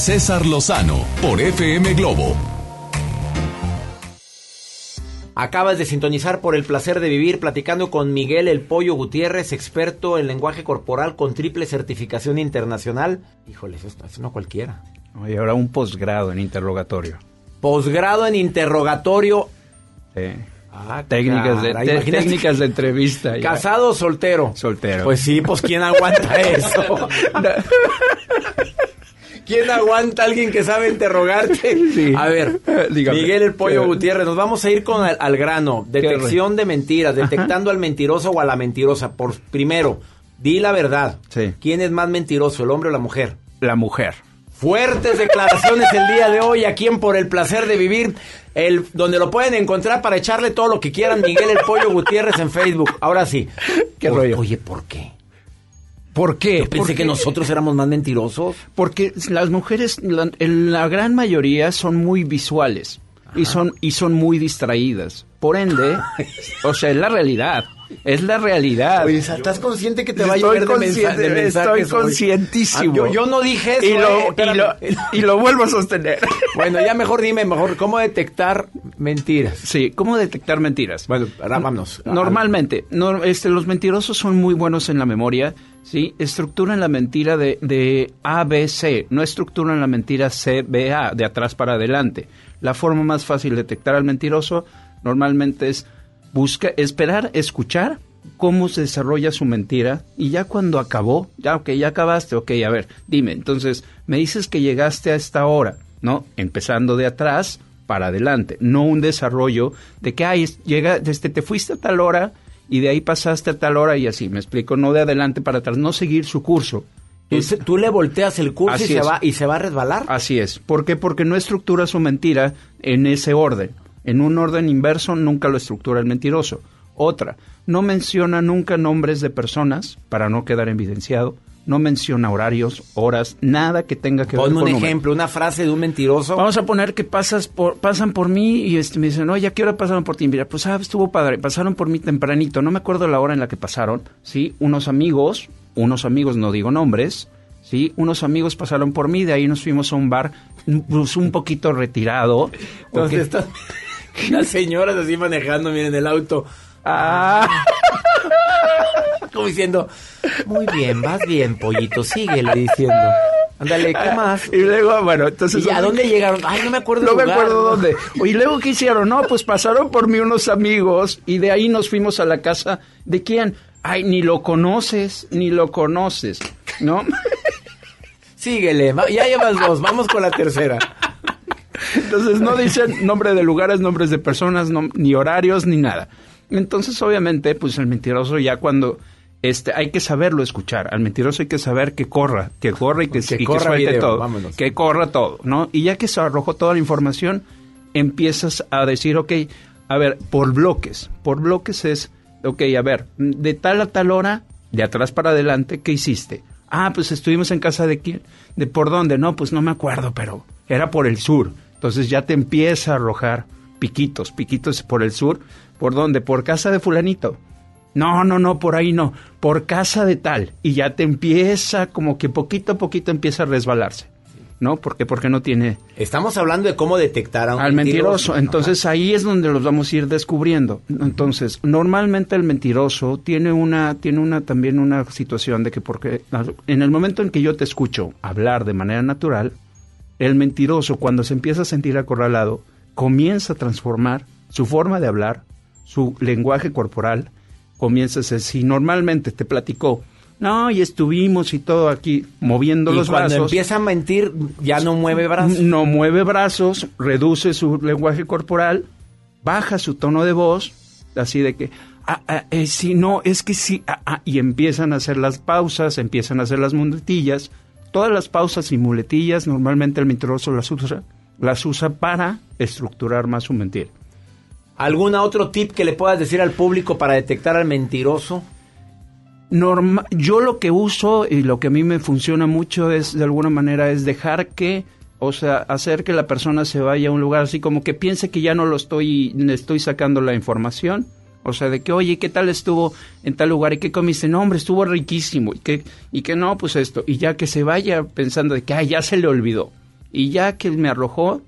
Speaker 1: César Lozano por FM Globo.
Speaker 2: Acabas de sintonizar por el placer de vivir platicando con Miguel El Pollo Gutiérrez, experto en lenguaje corporal con triple certificación internacional. Híjole, eso, eso no cualquiera.
Speaker 21: Y ahora un posgrado en interrogatorio.
Speaker 2: Posgrado en interrogatorio.
Speaker 21: Sí.
Speaker 2: Ah,
Speaker 21: técnicas, de,
Speaker 2: caray,
Speaker 21: te-
Speaker 2: imagínate.
Speaker 21: técnicas de entrevista. ya.
Speaker 2: ¿Casado o soltero?
Speaker 21: Soltero.
Speaker 2: Pues sí, pues ¿quién aguanta eso? ¿Quién aguanta a alguien que sabe interrogarte? A ver,
Speaker 21: Dígame.
Speaker 2: Miguel el Pollo
Speaker 21: ¿Qué?
Speaker 2: Gutiérrez, nos vamos a ir con al, al grano. Detección de mentiras, detectando al mentiroso o a la mentirosa. Por primero, di la verdad. ¿Quién es más mentiroso, el hombre o la mujer?
Speaker 21: La mujer.
Speaker 2: Fuertes declaraciones el día de hoy aquí en Por el Placer de Vivir, el, donde lo pueden encontrar para echarle todo lo que quieran, Miguel el Pollo Gutiérrez en Facebook. Ahora sí.
Speaker 21: ¿Qué rollo?
Speaker 2: Oye, ¿por qué?
Speaker 21: ¿Por qué?
Speaker 2: Yo pensé que nosotros éramos más mentirosos.
Speaker 21: Porque las mujeres, la, en la gran mayoría, son muy visuales y son, y son muy distraídas. Por ende, o sea, es la realidad. Es la realidad.
Speaker 2: Oye, ¿estás consciente que te va a
Speaker 21: Estoy
Speaker 2: llover de, mensa-
Speaker 21: consciente,
Speaker 2: de mensajes
Speaker 21: Estoy conscientísimo.
Speaker 2: Ah, yo, yo no dije eso.
Speaker 21: Y lo,
Speaker 2: eh,
Speaker 21: y,
Speaker 2: espérame.
Speaker 21: lo, y lo vuelvo a sostener.
Speaker 2: Bueno, ya mejor dime, mejor, ¿cómo detectar mentiras?
Speaker 21: Sí, ¿cómo detectar mentiras?
Speaker 2: Bueno, ahora vámonos.
Speaker 21: Normalmente, no, este, los mentirosos son muy buenos en la memoria, ¿sí? Estructuran la mentira de, de A, B, C, no estructuran la mentira C, B, A, de atrás para adelante. La forma más fácil de detectar al mentiroso normalmente es busca, esperar, escuchar cómo se desarrolla su mentira y ya cuando acabó, ya, ok, ya acabaste, ok, a ver, dime, entonces, me dices que llegaste a esta hora, ¿no? Empezando de atrás para adelante, no un desarrollo de que, ay, llega, este, te fuiste a tal hora y de ahí pasaste a tal hora y así, me explico, no de adelante para atrás, no seguir su curso.
Speaker 2: Tú, tú le volteas el curso y se, va, y se va a resbalar.
Speaker 21: Así es. ¿Por qué? Porque no estructura su mentira en ese orden. En un orden inverso nunca lo estructura el mentiroso. Otra, no menciona nunca nombres de personas para no quedar evidenciado. No menciona horarios, horas, nada que tenga que ver
Speaker 2: Ponme
Speaker 21: con
Speaker 2: un ejemplo, una frase de un mentiroso.
Speaker 21: Vamos a poner que pasas por, pasan por mí y este, me dicen, oye, ¿a qué hora pasaron por ti? Mira, pues ah, estuvo padre, pasaron por mí tempranito, no me acuerdo la hora en la que pasaron, ¿sí? Unos amigos, unos amigos, no digo nombres, ¿sí? Unos amigos pasaron por mí, de ahí nos fuimos a un bar, un- pues, un poquito retirado.
Speaker 2: Entonces
Speaker 21: porque-
Speaker 2: están las señoras así manejando, miren, el auto.
Speaker 21: Ah.
Speaker 2: Como diciendo, muy bien, vas bien, pollito, síguele diciendo. Ándale, ¿qué más?
Speaker 21: Y luego, bueno, entonces...
Speaker 2: ¿Y a dónde llegaron? Ay, no me acuerdo
Speaker 21: No me acuerdo
Speaker 2: ¿no?
Speaker 21: dónde. Y luego, ¿qué hicieron? No, pues pasaron por mí unos amigos y de ahí nos fuimos a la casa. ¿De quién? Ay, ni lo conoces, ni lo conoces, ¿no?
Speaker 2: Síguele, ya llevas dos, vamos con la tercera.
Speaker 21: Entonces no dicen nombre de lugares, nombres de personas, no- ni horarios, ni nada. Entonces, obviamente, pues el mentiroso ya cuando este hay que saberlo escuchar. Al mentiroso hay que saber que corra, que corra y que,
Speaker 2: Que
Speaker 21: y que
Speaker 2: corra
Speaker 21: suelte
Speaker 2: video,
Speaker 21: todo.
Speaker 2: vámonos.
Speaker 21: Que corra todo, ¿no? Y ya que se arrojó toda la información, empiezas a decir, ok, a ver, por bloques. Por bloques es, ok, a ver, de tal a tal hora, de atrás para adelante, ¿qué hiciste? Ah, pues estuvimos en casa de quién. ¿De por dónde? No, pues no me acuerdo, pero era por el sur. Entonces ya te empieza a arrojar piquitos, piquitos por el sur. ¿Por dónde? Por casa de fulanito. No, no, no, por ahí no. Por casa de tal. Y ya te empieza, como que poquito a poquito empieza a resbalarse. ¿No? Porque porque no tiene
Speaker 2: Estamos hablando de cómo detectar a un
Speaker 21: al mentiroso. Entonces ahí es donde los vamos a ir descubriendo. Entonces, normalmente el mentiroso tiene una, tiene una también una situación de que porque en el momento en que yo te escucho hablar de manera natural, el mentiroso cuando se empieza a sentir acorralado, comienza a transformar su forma de hablar, su lenguaje corporal, comienza a ser, si normalmente te platicó, no, y estuvimos y todo aquí moviendo
Speaker 2: Y
Speaker 21: los
Speaker 2: cuando
Speaker 21: brazos.
Speaker 2: empieza a mentir, ya no mueve brazos.
Speaker 21: No mueve brazos, reduce su lenguaje corporal, baja su tono de voz, así de que, ah, ah, eh, sí, no, es que sí, ah, ah, y empiezan a hacer las pausas, empiezan a hacer las muletillas. Todas las pausas y muletillas, normalmente el mentiroso las usa, las usa para estructurar más su mentira.
Speaker 2: ¿Algún otro tip que le puedas decir al público para detectar al mentiroso?
Speaker 21: Norma- yo lo que uso y lo que a mí me funciona mucho es, de alguna manera, es dejar que, o sea, hacer que la persona se vaya a un lugar así como que piense que ya no lo estoy, le estoy sacando la información. O sea, de que, oye, ¿qué tal estuvo en tal lugar? ¿Y qué comiste? No, hombre, estuvo riquísimo. Y que, y que no, pues esto. Y ya que se vaya pensando de que, ah, ya se le olvidó. Y ya que me arrojó,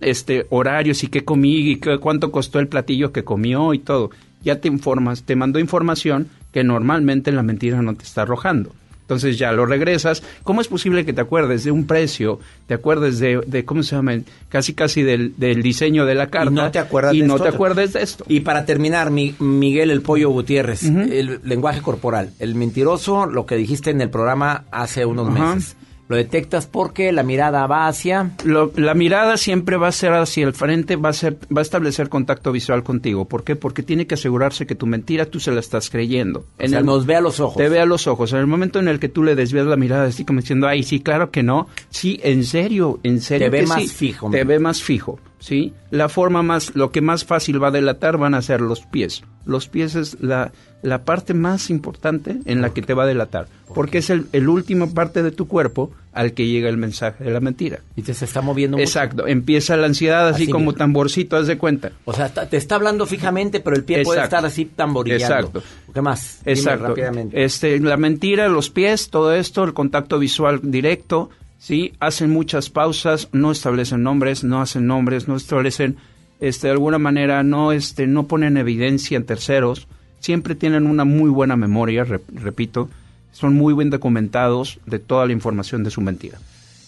Speaker 21: este horarios y qué comí y qué, cuánto costó el platillo que comió y todo. Ya te informas, te mandó información que normalmente la mentira no te está arrojando. Entonces ya lo regresas. ¿Cómo es posible que te acuerdes de un precio, te acuerdes de, de ¿cómo se llama? Casi casi del, del diseño de la carta.
Speaker 2: Y no te acuerdas
Speaker 21: y
Speaker 2: de
Speaker 21: no
Speaker 2: esto
Speaker 21: te acuerdes de esto.
Speaker 2: Y para terminar, mi- Miguel el Pollo Gutiérrez, el lenguaje corporal. El mentiroso, lo que dijiste en el programa hace unos meses. Lo detectas porque la mirada va hacia...
Speaker 21: Lo- la mirada siempre va a ser hacia el frente, va a ser, va a establecer contacto visual contigo. ¿Por qué? Porque tiene que asegurarse que tu mentira tú se la estás creyendo.
Speaker 2: O sea, nos ve a los ojos.
Speaker 21: Te ve a los ojos. En el momento en el que tú le desvías la mirada, así como diciendo, ay, sí, claro que no. Sí, en serio, en serio.
Speaker 2: Te ve
Speaker 21: que
Speaker 2: más
Speaker 21: sí.
Speaker 2: fijo,
Speaker 21: Te
Speaker 2: man.
Speaker 21: ve más fijo, ¿sí? La forma más, lo que más fácil va a delatar van a ser los pies. Los pies es la, la parte más importante en la que te va a delatar. Porque es el, el último parte de tu cuerpo al que llega el mensaje de la mentira.
Speaker 2: Y te se está moviendo mucho.
Speaker 21: Exacto. Empieza la ansiedad así,
Speaker 2: Así
Speaker 21: como
Speaker 2: mismo.
Speaker 21: tamborcito, haz de cuenta.
Speaker 2: O sea, te está hablando fijamente, pero el pie puede estar así tamborillando.
Speaker 21: Exacto.
Speaker 2: ¿Qué más? Dime
Speaker 21: Exacto.
Speaker 2: rápidamente.
Speaker 21: Este, la mentira, los pies, todo esto, el contacto visual directo, sí, hacen muchas pausas, no establecen nombres, no hacen nombres, no establecen, este, de alguna manera, no, este, no ponen evidencia en terceros, siempre tienen una muy buena memoria, rep- repito, son muy bien documentados de toda la información de su mentira.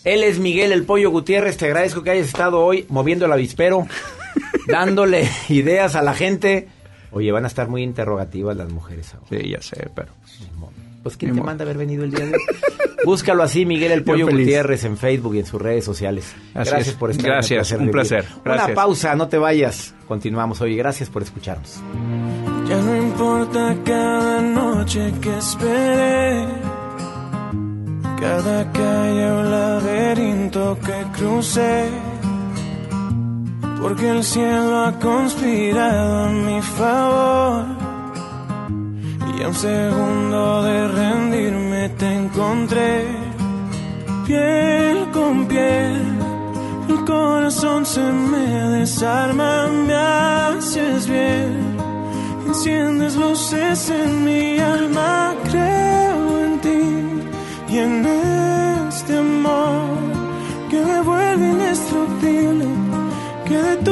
Speaker 2: Él es Miguel el Pollo Gutiérrez. Te agradezco que hayas estado hoy moviendo el avispero, dándole ideas a la gente. Oye, van a estar muy interrogativas las mujeres ahora.
Speaker 21: Sí, ya sé, pero...
Speaker 2: Pues ¿quién
Speaker 21: Ni
Speaker 2: te
Speaker 21: modo.
Speaker 2: manda haber venido el día de hoy? Búscalo así, Miguel el Pollo. Gutiérrez en Facebook y en sus redes sociales.
Speaker 21: Así
Speaker 2: gracias
Speaker 21: es.
Speaker 2: por estar.
Speaker 21: Gracias,
Speaker 2: el
Speaker 21: un placer. Gracias.
Speaker 2: Una pausa, no te vayas. Continuamos. Oye, gracias por escucharnos.
Speaker 12: Ya no importa cada noche que esperé, cada calle o laberinto que crucé, porque el cielo ha conspirado a mi favor. Y a un segundo de rendirme te encontré, piel con piel. El corazón se me desarma, me haces bien. Enciendes luces en mi alma, creo en ti y en este amor que me vuelve indestructible, que detuvo mi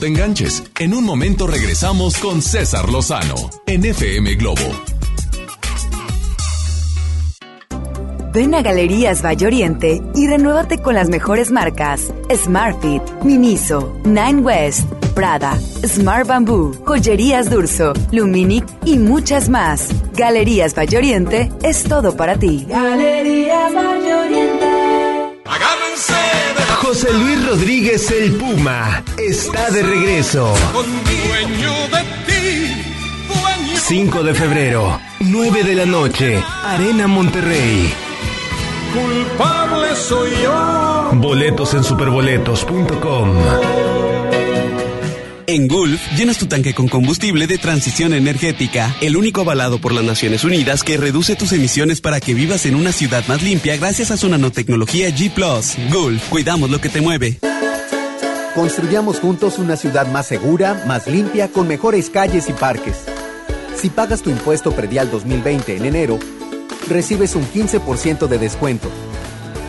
Speaker 1: te enganches. En un momento regresamos con César Lozano en FM Globo.
Speaker 11: Ven a Galerías Valle Oriente y renuévate con las mejores marcas: Smartfit, Miniso, Nine West, Prada, Smart Bamboo, Joyerías Durso, Luminic y muchas más. Galerías Valle Oriente es todo para ti.
Speaker 12: Galerías Valle Oriente.
Speaker 13: José Luis Rodríguez el Puma está de regreso.
Speaker 12: Dueño de ti, dueño
Speaker 13: 5 de febrero, 9 de la noche, Arena Monterrey.
Speaker 12: culpable soy yo.
Speaker 13: Boletos en superboletos.com.
Speaker 22: En Gulf, llenas tu tanque con combustible de transición energética, el único avalado por las Naciones Unidas que reduce tus emisiones para que vivas en una ciudad más limpia gracias a su nanotecnología G ⁇ Gulf, cuidamos lo que te mueve.
Speaker 23: Construyamos juntos una ciudad más segura, más limpia, con mejores calles y parques. Si pagas tu impuesto predial 2020 en enero, recibes un 15% de descuento.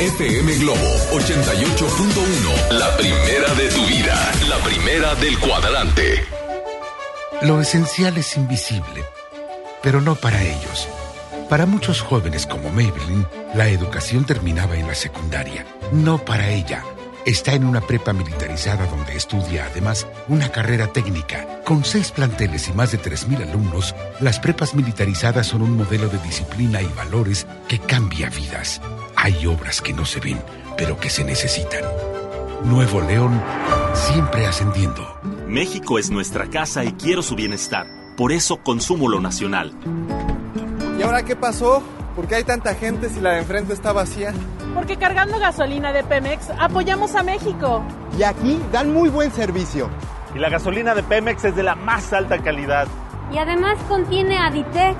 Speaker 1: FM Globo 88.1. La primera de tu vida. La primera del cuadrante.
Speaker 24: Lo esencial es invisible, pero no para ellos. Para muchos jóvenes como Maybelline, la educación terminaba en la secundaria. No para ella. Está en una prepa militarizada donde estudia además una carrera técnica. Con seis planteles y más de 3.000 alumnos, las prepas militarizadas son un modelo de disciplina y valores que cambia vidas. Hay obras que no se ven, pero que se necesitan. Nuevo León, siempre ascendiendo.
Speaker 25: México es nuestra casa y quiero su bienestar. Por eso consumo lo nacional.
Speaker 26: ¿Y ahora qué pasó? ¿Por qué hay tanta gente si la de enfrente está vacía?
Speaker 27: Porque cargando gasolina de Pemex apoyamos a México.
Speaker 26: Y aquí dan muy buen servicio.
Speaker 25: Y la gasolina de Pemex es de la más alta calidad.
Speaker 28: Y además contiene Aditec,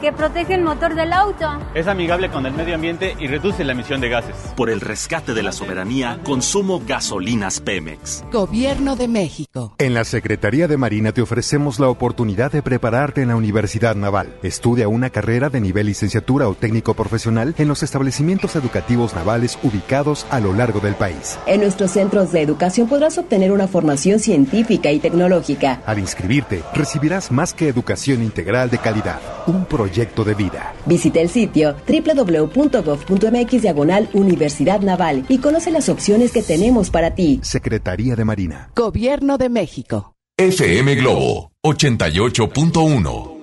Speaker 29: que protege el motor del auto.
Speaker 30: Es amigable con el medio ambiente y reduce la emisión de gases.
Speaker 25: Por el rescate de la soberanía, consumo gasolinas Pemex.
Speaker 31: Gobierno de México.
Speaker 18: En la Secretaría de Marina te ofrecemos la oportunidad de prepararte en la Universidad Naval. Estudia una carrera de nivel licenciatura o técnico profesional en los establecimientos educativos navales ubicados a lo largo del país.
Speaker 28: En nuestros centros de educación podrás obtener una formación científica y tecnológica.
Speaker 18: Al inscribirte, recibirás más que educación integral de calidad, un proyecto de vida.
Speaker 28: Visita el sitio www.gov.mx diagonal Universidad Naval y conoce las opciones que tenemos para ti.
Speaker 18: Secretaría de Marina.
Speaker 31: Gobierno de México.
Speaker 1: FM Globo 88.1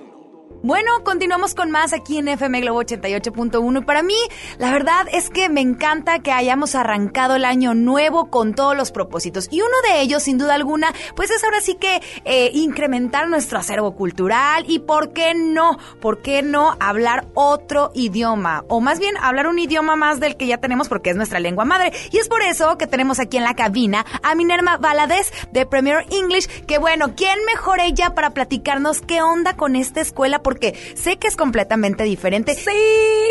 Speaker 11: Bueno, continuamos con más aquí en FM Globo 88.1. Para mí, la verdad es que me encanta que hayamos arrancado el año nuevo con todos los propósitos. Y uno de ellos, sin duda alguna, pues es ahora sí que eh, incrementar nuestro acervo cultural y, ¿por qué no? ¿Por qué no hablar otro idioma? O más bien, hablar un idioma más del que ya tenemos porque es nuestra lengua madre. Y es por eso que tenemos aquí en la cabina a Minerva Valadez de Premier English. Que bueno, ¿quién mejor ella para platicarnos qué onda con esta escuela? Porque sé que es completamente diferente.
Speaker 32: Sí.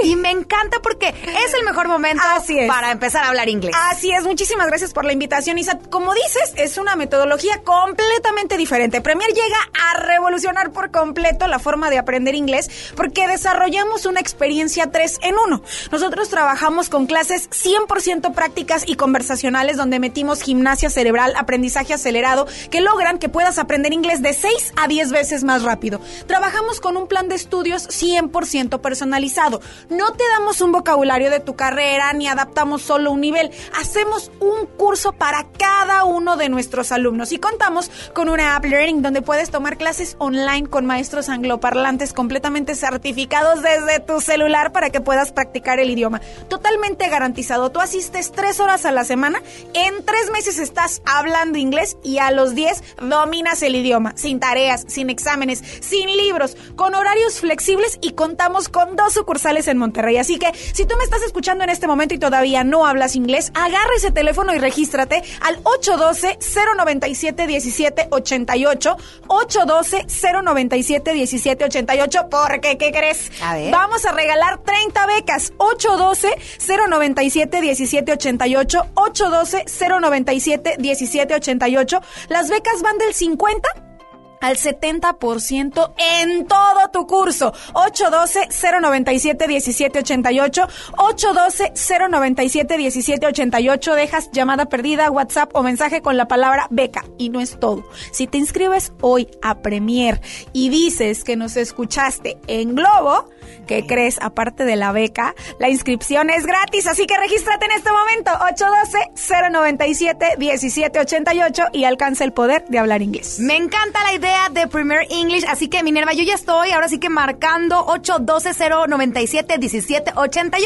Speaker 11: Y me encanta porque es el mejor momento
Speaker 32: Así es.
Speaker 11: para empezar a hablar inglés.
Speaker 32: Así es, muchísimas gracias por la invitación, Isa. Como dices, es una metodología completamente diferente. Premier llega a revolucionar por completo la forma de aprender inglés porque desarrollamos una experiencia 3 en 1. Nosotros trabajamos con clases 100% prácticas y conversacionales donde metimos gimnasia cerebral, aprendizaje acelerado, que logran que puedas aprender inglés de 6 a 10 veces más rápido. Trabajamos con un plan de estudios 100% personalizado. No te damos un vocabulario de tu carrera ni adaptamos solo un nivel. Hacemos un curso para cada uno de nuestros alumnos y contamos con una app learning donde puedes tomar clases online con maestros angloparlantes completamente certificados desde tu celular para que puedas practicar el idioma. Totalmente garantizado. Tú asistes tres horas a la semana, en tres meses estás hablando inglés y a los 10 dominas el idioma, sin tareas, sin exámenes, sin libros, con horarios flexibles y contamos con dos sucursales en Monterrey. Así que si tú me estás escuchando en este momento y todavía no hablas inglés, agarra ese teléfono y regístrate al 812-097-1788. 812-097-1788. Porque, ¿qué crees?
Speaker 11: A ver.
Speaker 32: Vamos a regalar 30 becas. 812-097-1788. 812-097-1788. Las becas van del 50 al 70% en todo tu curso. 812-097-1788. 812-097-1788. Dejas llamada perdida, WhatsApp o mensaje con la palabra beca. Y no es todo. Si te inscribes hoy a Premier y dices que nos escuchaste en Globo, ¿qué crees? Aparte de la beca, la inscripción es gratis. Así que regístrate en este momento. 812-097-1788 y alcanza el poder de hablar inglés.
Speaker 11: Me encanta la idea de Premier English, así que Minerva, yo ya estoy, ahora sí que marcando 812-097-1788.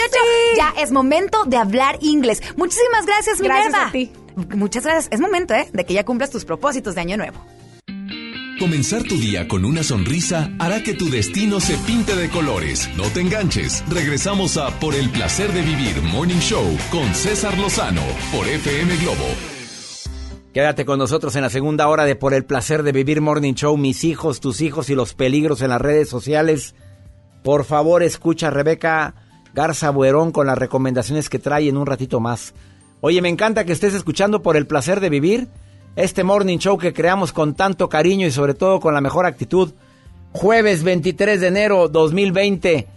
Speaker 11: Ya es momento de hablar inglés. Muchísimas gracias, Minerva.
Speaker 32: Gracias a ti.
Speaker 11: Muchas gracias. Es momento, ¿eh? De que ya cumplas tus propósitos de año nuevo.
Speaker 1: Comenzar tu día con una sonrisa hará que tu destino se pinte de colores. No te enganches. Regresamos a Por el placer de vivir Morning Show con César Lozano por FM Globo.
Speaker 2: Quédate con nosotros en la segunda hora de Por el placer de vivir Morning Show, mis hijos, tus hijos y los peligros en las redes sociales. Por favor, escucha a Rebeca Garza Buerón con las recomendaciones que trae en un ratito más. Oye, me encanta que estés escuchando Por el placer de vivir este Morning Show que creamos con tanto cariño y sobre todo con la mejor actitud. Jueves 23 de enero 2020.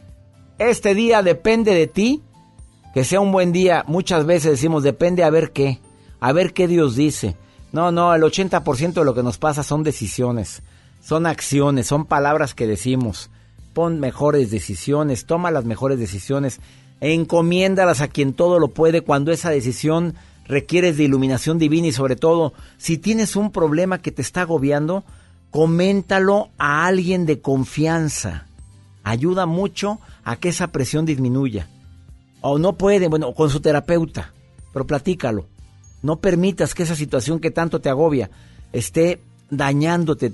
Speaker 2: Este día depende de ti. Que sea un buen día. Muchas veces decimos depende a ver qué. A ver qué Dios dice. No, no, el 80% de lo que nos pasa son decisiones, son acciones, son palabras que decimos. Pon mejores decisiones, toma las mejores decisiones, encomiéndalas a quien todo lo puede cuando esa decisión requiere de iluminación divina y sobre todo, si tienes un problema que te está agobiando, coméntalo a alguien de confianza. Ayuda mucho a que esa presión disminuya. O no puede, bueno, con su terapeuta, pero platícalo. No permitas que esa situación que tanto te agobia esté dañándote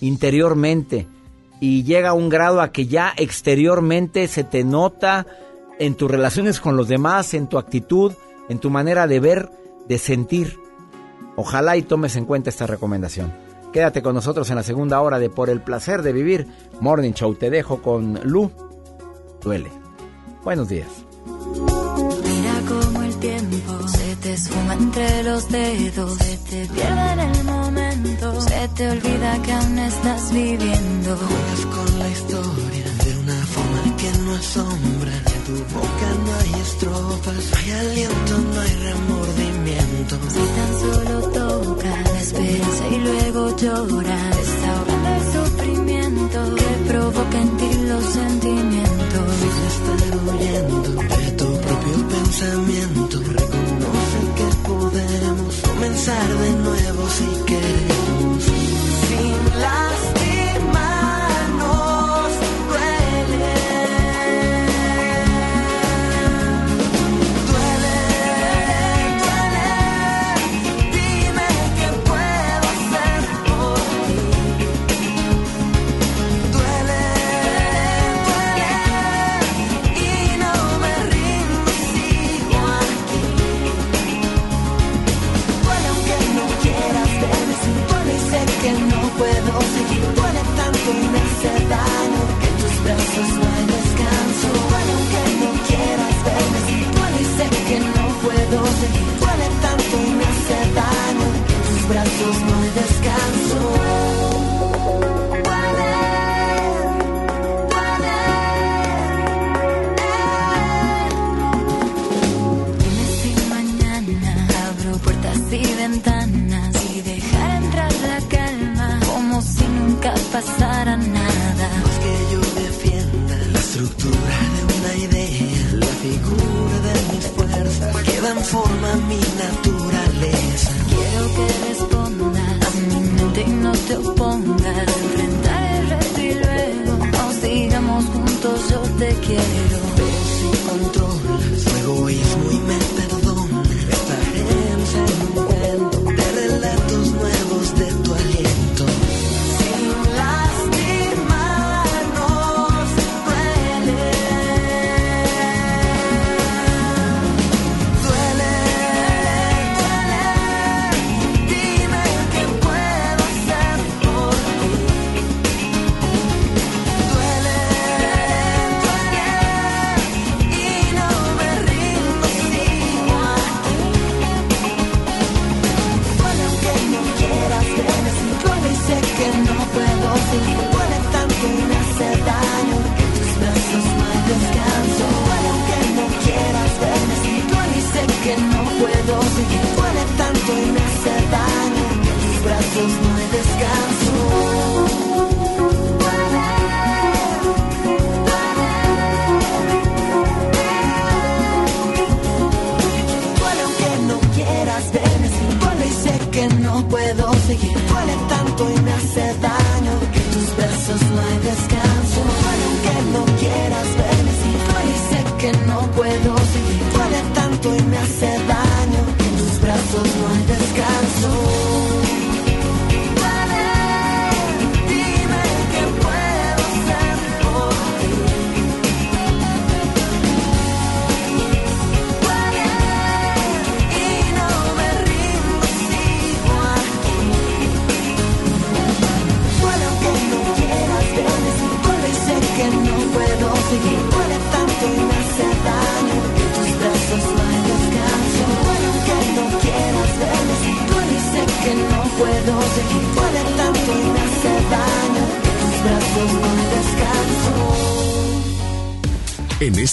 Speaker 2: interiormente y llega a un grado a que ya exteriormente se te nota en tus relaciones con los demás, en tu actitud, en tu manera de ver, de sentir. Ojalá y tomes en cuenta esta recomendación. Quédate con nosotros en la segunda hora de Por el placer de vivir. Morning Show, te dejo con Lu duele. Buenos días.
Speaker 33: Mira cómo el tiempo se te esfuma entre los dedos, se te pierde en el momento, se te olvida que aún estás viviendo.
Speaker 20: Juegas con la historia de una forma que no asombra. En tu boca no hay estrofas, no hay aliento, no hay remordimiento.
Speaker 33: Si tan solo toca la esperanza y luego llora, desahogando el sufrimiento que provoca en ti los sentimientos.
Speaker 20: estar huyendo de tu propio pensamiento. Reconoce que podemos comenzar de nuevo si queremos.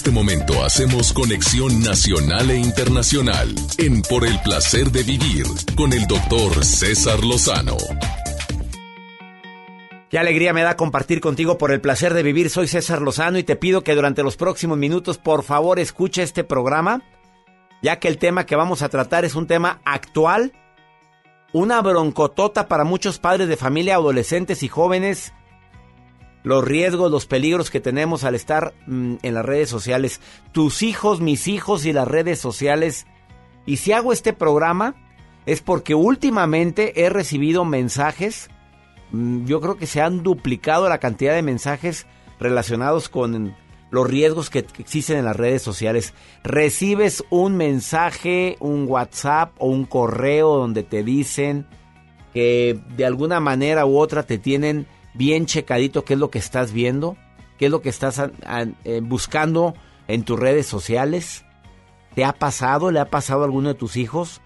Speaker 1: Este momento hacemos conexión nacional e internacional en Por el placer de vivir con el doctor César Lozano.
Speaker 2: Qué alegría me da compartir contigo por el placer de vivir. Soy César Lozano y te pido que durante los próximos minutos por favor escuche este programa, ya que el tema que vamos a tratar es un tema actual, una broncotota para muchos padres de familia, adolescentes y jóvenes, los riesgos, los peligros que tenemos al estar mm, en las redes sociales, tus hijos, mis hijos y las redes sociales. Y si hago este programa es porque últimamente he recibido mensajes Mm, yo creo que se han duplicado la cantidad de mensajes relacionados con los riesgos que existen en las redes sociales. Recibes un mensaje, un WhatsApp o un correo donde te dicen que de alguna manera u otra te tienen bien checadito qué es lo que estás viendo. qué es lo que estás eh, buscando en tus redes sociales. ¿Te ha pasado? ¿Le ha pasado a alguno de tus hijos?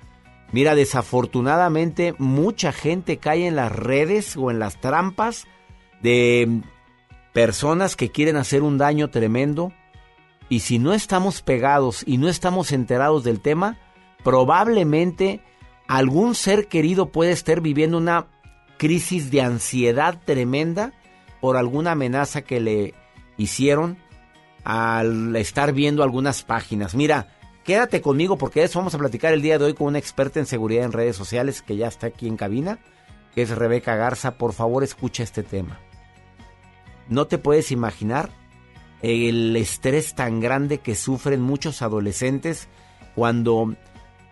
Speaker 2: Mira, desafortunadamente mucha gente cae en las redes o en las trampas de personas que quieren hacer un daño tremendo. Y si no estamos pegados y no estamos enterados del tema, probablemente algún ser querido puede estar viviendo una crisis de ansiedad tremenda por alguna amenaza que le hicieron al estar viendo algunas páginas. Mira, quédate conmigo porque eso vamos a platicar el día de hoy con una experta en seguridad en redes sociales que ya está aquí en cabina, que es Rebeca Garza. Por favor, escucha este tema. No te puedes imaginar el estrés tan grande que sufren muchos adolescentes cuando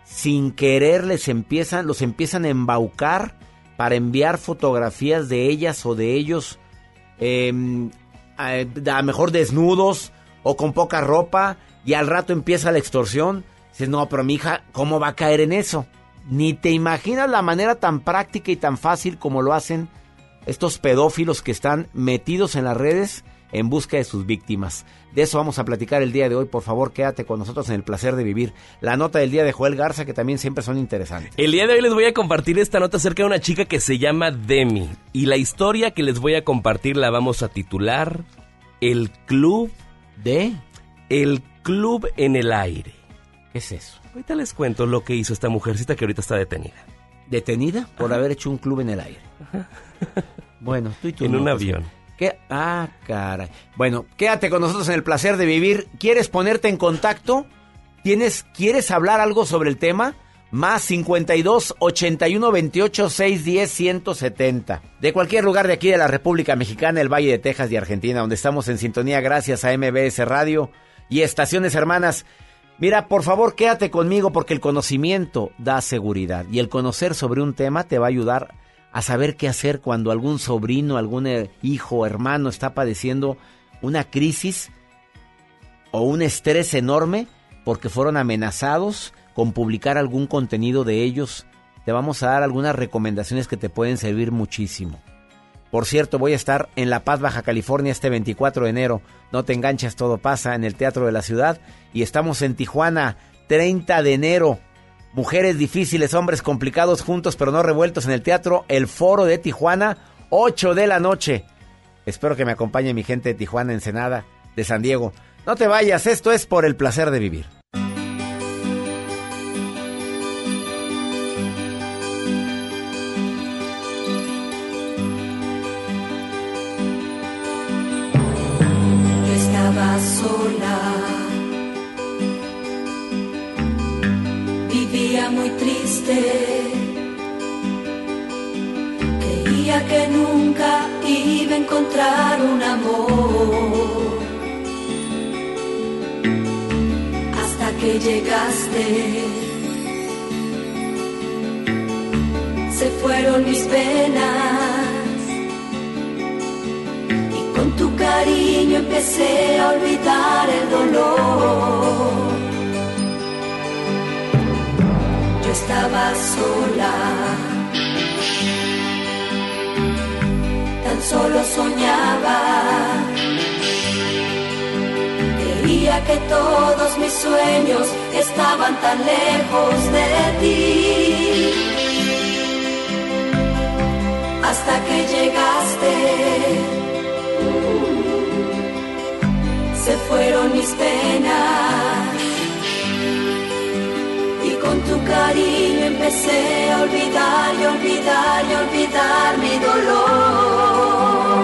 Speaker 2: sin querer les empiezan, los empiezan a embaucar para enviar fotografías de ellas o de ellos eh, a, a mejor desnudos o con poca ropa y al rato empieza la extorsión. Dices, no, pero mi hija, ¿cómo va a caer en eso? Ni te imaginas la manera tan práctica y tan fácil como lo hacen estos pedófilos que están metidos en las redes en busca de sus víctimas. De eso vamos a platicar el día de hoy. Por favor, quédate con nosotros en el placer de vivir. La nota del día de Joel Garza, que también siempre son interesantes.
Speaker 34: El día de hoy les voy a compartir esta nota acerca de una chica que se llama Demi. Y la historia que les voy a compartir la vamos a titular El Club
Speaker 2: de...
Speaker 34: El Club en el Aire.
Speaker 2: ¿Qué es eso?
Speaker 34: Ahorita les cuento lo que hizo esta mujercita que ahorita está detenida.
Speaker 2: ¿Detenida? Por haber hecho un club en el aire. Bueno, tú y tú
Speaker 34: En un avión.
Speaker 2: Ah, caray. Bueno, quédate con nosotros en el placer de vivir. ¿Quieres ponerte en contacto? ¿Tienes, ¿Quieres hablar algo sobre el tema? Más 52 81 28 610 170. De cualquier lugar de aquí de la República Mexicana, el Valle de Texas y Argentina, donde estamos en sintonía gracias a MBS Radio y estaciones hermanas. Mira, por favor, quédate conmigo porque el conocimiento da seguridad y el conocer sobre un tema te va a ayudar a saber qué hacer cuando algún sobrino, algún eh, hijo hermano está padeciendo una crisis o un estrés enorme porque fueron amenazados con publicar algún contenido de ellos. Te vamos a dar algunas recomendaciones que te pueden servir muchísimo. Por cierto, voy a estar en La Paz, Baja California este 24 de enero. No te enganches, todo pasa en el Teatro de la Ciudad. Y estamos en Tijuana, 30 de enero. Mujeres difíciles, hombres complicados juntos pero no revueltos en el teatro El Foro de Tijuana, 8 de la noche. Espero que me acompañe mi gente de Tijuana, Ensenada, de San Diego. No te vayas, esto es por el placer de vivir.
Speaker 33: Muy triste, creía que nunca iba a encontrar un amor, hasta que llegaste. Se fueron mis penas con tu cariño empecé a olvidar el dolor. Estaba sola, tan solo soñaba. Creía que todos mis sueños estaban tan lejos de ti. Hasta que llegaste se fueron mis penas cariño empecé a olvidar y olvidar y olvidar mi dolor.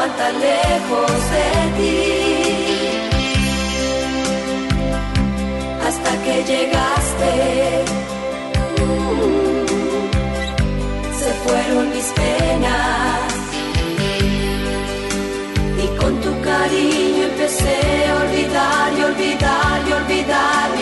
Speaker 33: Estaban tan lejos de ti. Hasta que llegaste, se fueron mis penas. Y con tu cariño empecé a olvidar y olvidar y olvidar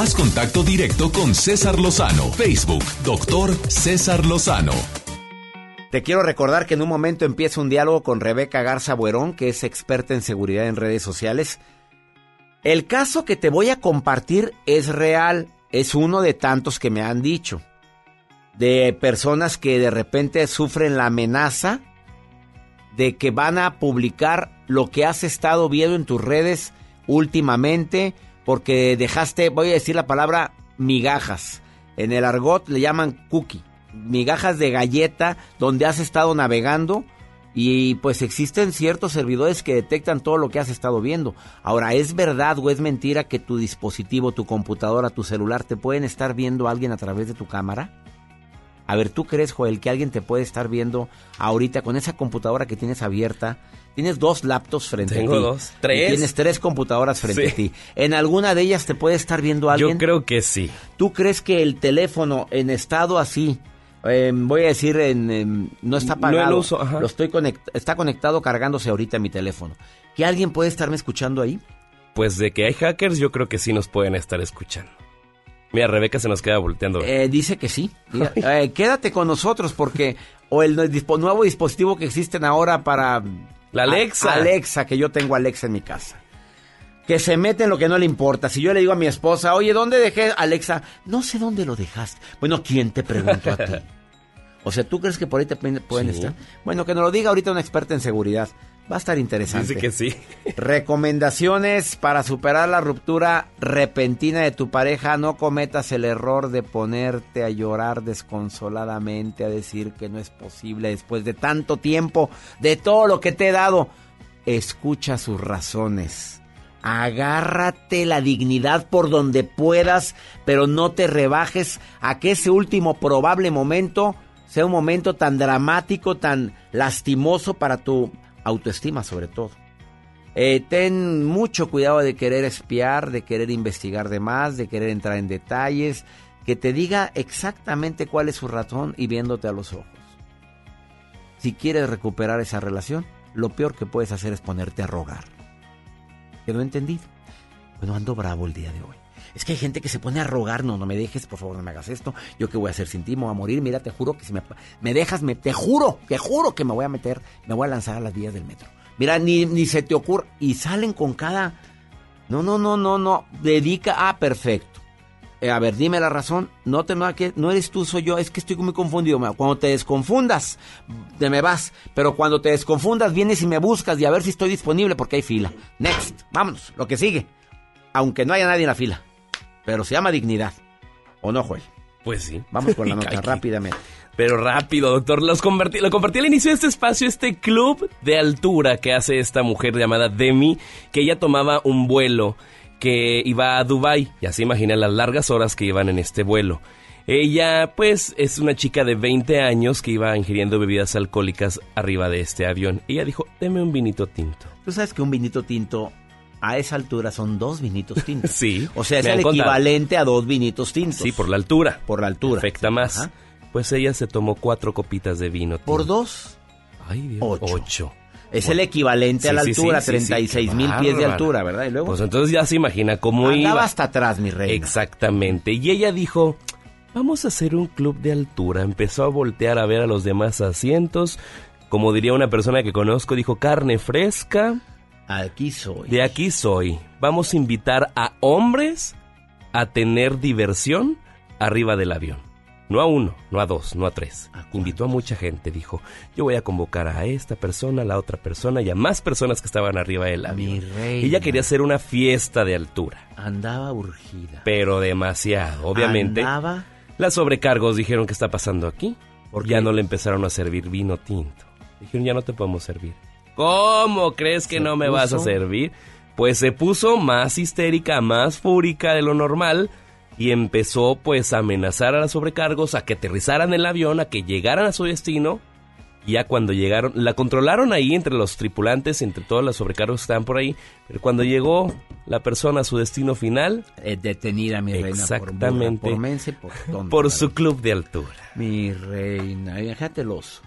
Speaker 1: Haz contacto directo con César Lozano. Facebook, doctor César Lozano.
Speaker 2: Te quiero recordar que en un momento empieza un diálogo con Rebeca Garza Buerón, que es experta en seguridad en redes sociales. El caso que te voy a compartir es real, es uno de tantos que me han dicho. De personas que de repente sufren la amenaza de que van a publicar lo que has estado viendo en tus redes últimamente porque dejaste, voy a decir la palabra migajas. En el argot le llaman cookie, migajas de galleta donde has estado navegando y pues existen ciertos servidores que detectan todo lo que has estado viendo. Ahora, ¿es verdad o es mentira que tu dispositivo, tu computadora, tu celular te pueden estar viendo a alguien a través de tu cámara? A ver, ¿tú crees, Joel, que alguien te puede estar viendo ahorita con esa computadora que tienes abierta? Tienes dos laptops frente
Speaker 34: Tengo
Speaker 2: a ti.
Speaker 34: dos.
Speaker 2: Y
Speaker 34: ¿Tres?
Speaker 2: tienes tres computadoras frente
Speaker 34: Sí.
Speaker 2: a ti. ¿En alguna de ellas te puede estar viendo alguien?
Speaker 34: Yo creo que sí.
Speaker 2: ¿Tú crees que el teléfono en estado así, eh, voy a decir, en, en- no está
Speaker 34: No en
Speaker 2: apagado,
Speaker 34: uso, ajá.
Speaker 2: lo estoy conect- está conectado cargándose ahorita mi teléfono, ¿que alguien puede estarme escuchando ahí?
Speaker 34: Pues de que hay hackers, yo creo que sí nos pueden estar escuchando. Mira, Rebeca se nos queda volteando.
Speaker 2: Eh, dice que sí. Eh, quédate con nosotros porque o el nuevo dispositivo que existen ahora para
Speaker 34: La Alexa.
Speaker 2: A- Alexa, que yo tengo Alexa en mi casa. Que se mete en lo que no le importa. Si yo le digo a mi esposa, oye, ¿dónde dejé Alexa? No sé dónde lo dejaste. Bueno, ¿quién te preguntó a ti? O sea, ¿tú crees que por ahí te pueden
Speaker 34: Sí.
Speaker 2: estar? Bueno, que nos lo diga ahorita una experta en seguridad. Va a estar interesante.
Speaker 34: Dice que sí.
Speaker 2: Recomendaciones para superar la ruptura repentina de tu pareja. No cometas el error de ponerte a llorar desconsoladamente, a decir que no es posible después de tanto tiempo, de todo lo que te he dado. Escucha sus razones. Agárrate la dignidad por donde puedas, pero no te rebajes a que ese último probable momento sea un momento tan dramático, tan lastimoso para tu autoestima sobre todo. Eh, ten mucho cuidado de querer espiar, de querer investigar de más, de querer entrar en detalles, que te diga exactamente cuál es su razón y viéndote a los ojos. Si quieres recuperar esa relación, lo peor que puedes hacer es ponerte a rogar. ¿Quedó entendido? Bueno, ando bravo el día de hoy. Es que hay gente que se pone a rogar, no, no me dejes, por favor, no me hagas esto. Yo qué voy a hacer sin ti, me voy a morir. Mira, te juro que si me, dejas, me, te juro, te juro que me voy a meter, me voy a lanzar a las vías del metro. Mira, ni, se te ocurre. Y salen con cada... No, no, no, no, no. Dedica... Ah, perfecto. eh, a ver, dime la razón. No te no, no eres tú, soy yo. Es que estoy muy confundido. Cuando te desconfundas, te me vas. Pero cuando te desconfundas, vienes y me buscas y a ver si estoy disponible porque hay fila. Next, vámonos, lo que sigue. Aunque no haya nadie en la fila. Pero se llama dignidad. ¿O no, Joel?
Speaker 34: Pues sí.
Speaker 2: Vamos con la nota rápidamente.
Speaker 34: Pero rápido, doctor. Los compartí, lo compartí al inicio de este espacio, este club de altura que hace esta mujer llamada Demi, que ella tomaba un vuelo que iba a Dubai. Ya se imagina las largas horas que iban en este vuelo. Ella, pues, es una chica de 20 años que iba ingiriendo bebidas alcohólicas arriba de este avión. Ella dijo, deme un vinito tinto.
Speaker 2: Tú sabes que un vinito tinto a esa altura son dos vinitos tintos.
Speaker 34: Sí.
Speaker 2: O sea, es el
Speaker 34: contado.
Speaker 2: equivalente a dos vinitos tintos.
Speaker 34: Sí, por la altura.
Speaker 2: Por la altura.
Speaker 34: Afecta más.
Speaker 2: Ajá.
Speaker 34: Pues ella se tomó cuatro copitas de vino tinto.
Speaker 2: Por dos.
Speaker 34: Ay, Dios.
Speaker 2: Ocho.
Speaker 34: Ocho.
Speaker 2: Es el equivalente a la
Speaker 34: Sí,
Speaker 2: altura,
Speaker 34: sí, sí, sí,
Speaker 2: 36
Speaker 34: qué
Speaker 2: mil pies de altura, ¿verdad? Y luego
Speaker 34: Pues entonces ya se imagina cómo
Speaker 2: andaba
Speaker 34: iba.
Speaker 2: hasta atrás, mi reina.
Speaker 34: Exactamente. Y ella dijo, vamos a hacer un club de altura. Empezó a voltear a ver a los demás asientos. Como diría una persona que conozco, dijo, carne fresca.
Speaker 2: Aquí soy.
Speaker 34: De aquí soy. Vamos a invitar a hombres a tener diversión arriba del avión. No a uno, no a dos, no a tres. Invitó a mucha gente, dijo, yo voy a convocar a esta persona, a la otra persona y a más personas que estaban arriba del avión.
Speaker 2: Mi reina.
Speaker 34: Ella quería hacer una fiesta de altura,
Speaker 2: Andaba urgida.
Speaker 34: pero demasiado. Obviamente,
Speaker 2: Andaba.
Speaker 34: las sobrecargos dijeron, ¿qué está pasando aquí? Ya no le empezaron a servir vino tinto. Dijeron, ya no te podemos servir. ¿Cómo crees que no me vas a servir? Pues se puso más histérica, más fúrica de lo normal y empezó pues a amenazar a las sobrecargos, a que aterrizaran el avión, a que llegaran a su destino. Y ya cuando llegaron, la controlaron ahí entre los tripulantes, entre todos los sobrecargos que estaban por ahí. Pero cuando llegó la persona a su destino final,
Speaker 2: Eh, detenida, mi reina. por burra,
Speaker 34: Exactamente.
Speaker 2: Por, mensa y por
Speaker 34: por su club de altura.
Speaker 2: Mi reina, oso.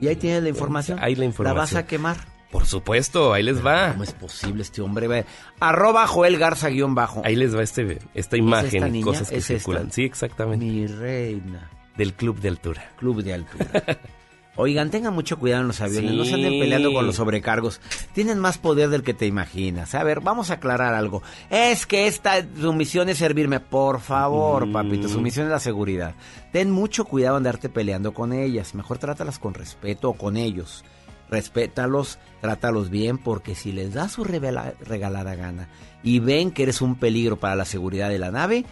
Speaker 2: Y ahí tienes la información.
Speaker 34: Ahí la información.
Speaker 2: ¿La vas a quemar?
Speaker 34: Por supuesto, ahí les va.
Speaker 2: ¿Cómo es posible este hombre? Arroba Joel Garza guion bajo.
Speaker 34: Ahí les va este, esta imagen
Speaker 2: esta
Speaker 34: y
Speaker 2: niña?
Speaker 34: cosas que
Speaker 2: ¿Es esta?
Speaker 34: circulan. Sí, exactamente.
Speaker 2: Mi reina.
Speaker 34: Del club de altura.
Speaker 2: Club de altura. Oigan, tengan mucho cuidado en los aviones,
Speaker 34: Sí.
Speaker 2: no se anden peleando con los sobrecargos. Tienen más poder del que te imaginas. A ver, vamos a aclarar algo. Es que esta su misión es servirme. Por favor,
Speaker 34: Mm.
Speaker 2: papito, su misión es la seguridad. Ten mucho cuidado en andarte peleando con ellas. Mejor trátalas con respeto o con ellos. Respétalos, trátalos bien, porque si les das su revela- regalada gana y ven que eres un peligro para la seguridad de la nave,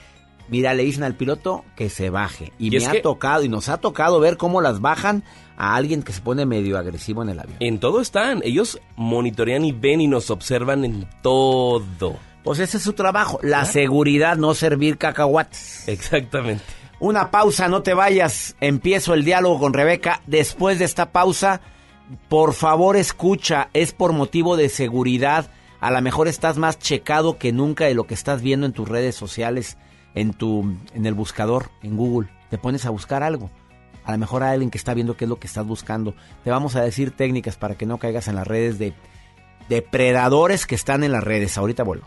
Speaker 2: mira, le dicen al piloto que se baje. Y,
Speaker 34: Y
Speaker 2: me ha
Speaker 34: que-
Speaker 2: tocado, y nos ha tocado ver cómo las bajan a alguien que se pone medio agresivo en el avión.
Speaker 34: En todo están. Ellos monitorean y ven y nos observan en todo.
Speaker 2: Pues ese es su trabajo, la seguridad, no servir cacahuates.
Speaker 34: Exactamente.
Speaker 2: Una pausa, no te vayas. Empiezo el diálogo con Rebeca. Después de esta pausa, por favor escucha, es por motivo de seguridad. A lo mejor estás más checado que nunca de lo que estás viendo en tus redes sociales, en tu en el buscador, en Google. Te pones a buscar algo. A lo mejor hay alguien que está viendo qué es lo que estás buscando. Te vamos a decir técnicas para que no caigas en las redes de depredadores que están en las redes. Ahorita vuelvo.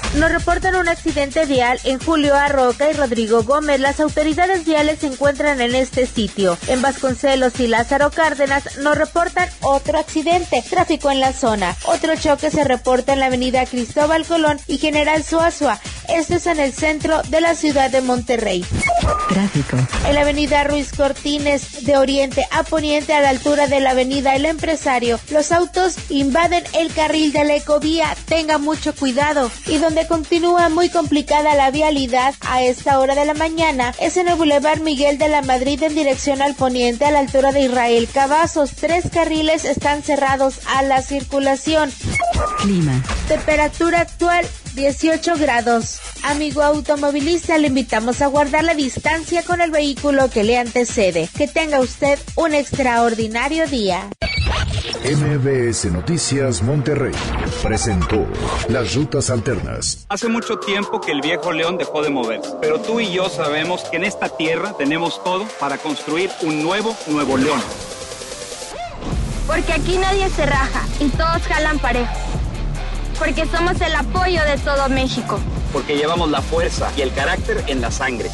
Speaker 10: Nos reportan un accidente vial en Julio Arroca y Rodrigo Gómez. Las autoridades viales se encuentran en este sitio. En Vasconcelos y Lázaro Cárdenas nos reportan otro accidente. Tráfico en la zona. Otro choque se reporta en la avenida Cristóbal Colón y General Suazua. Esto es en el centro de la ciudad de Monterrey.
Speaker 35: Tráfico.
Speaker 10: En la avenida Ruiz Cortines, de oriente a poniente a la altura de la avenida El Empresario, los autos invaden el carril de la ecovía. Tenga mucho cuidado. Y donde continúa muy complicada la vialidad a esta hora de la mañana es en el Boulevard Miguel de la Madrid en dirección al poniente a la altura de Israel Cavazos. Tres carriles están cerrados a la circulación.
Speaker 35: Clima.
Speaker 10: Temperatura actual 18 grados. Amigo automovilista, le invitamos a guardar la distancia con el vehículo que le antecede. Que tenga usted un extraordinario día.
Speaker 9: MBS Noticias Monterrey presentó Las Rutas Alternas.
Speaker 36: Hace mucho tiempo que el viejo león dejó de moverse, pero tú y yo sabemos que en esta tierra tenemos todo para construir un nuevo Nuevo León.
Speaker 29: Porque aquí nadie se raja y todos jalan parejo. Porque somos el apoyo de todo México.
Speaker 36: Porque llevamos la fuerza y el carácter en la sangre.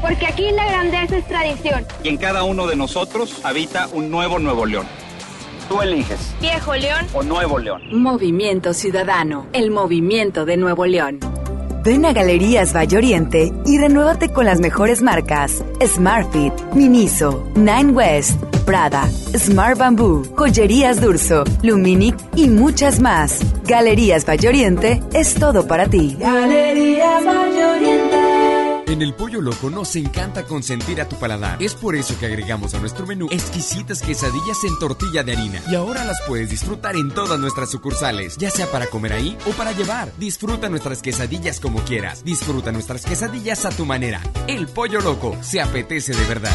Speaker 29: Porque aquí la grandeza es tradición.
Speaker 36: Y en cada uno de nosotros habita un nuevo Nuevo León. Tú eliges.
Speaker 29: Viejo León
Speaker 36: o Nuevo León.
Speaker 35: Movimiento Ciudadano, el movimiento de Nuevo León. Ven a Galerías Valle Oriente y renuévate con las mejores marcas: Smartfit, Miniso, Nine West, Prada, Smart Bamboo, Joyerías Durso, Luminic y muchas más. Galerías Valle Oriente es todo para ti.
Speaker 37: Galerías Valle Oriente.
Speaker 38: En el Pollo Loco nos encanta consentir a tu paladar. Es por eso que agregamos a nuestro menú exquisitas quesadillas en tortilla de harina. Y ahora las puedes disfrutar en todas nuestras sucursales, ya sea para comer ahí o para llevar. Disfruta nuestras quesadillas como quieras. Disfruta nuestras quesadillas a tu manera. El Pollo Loco se apetece de verdad.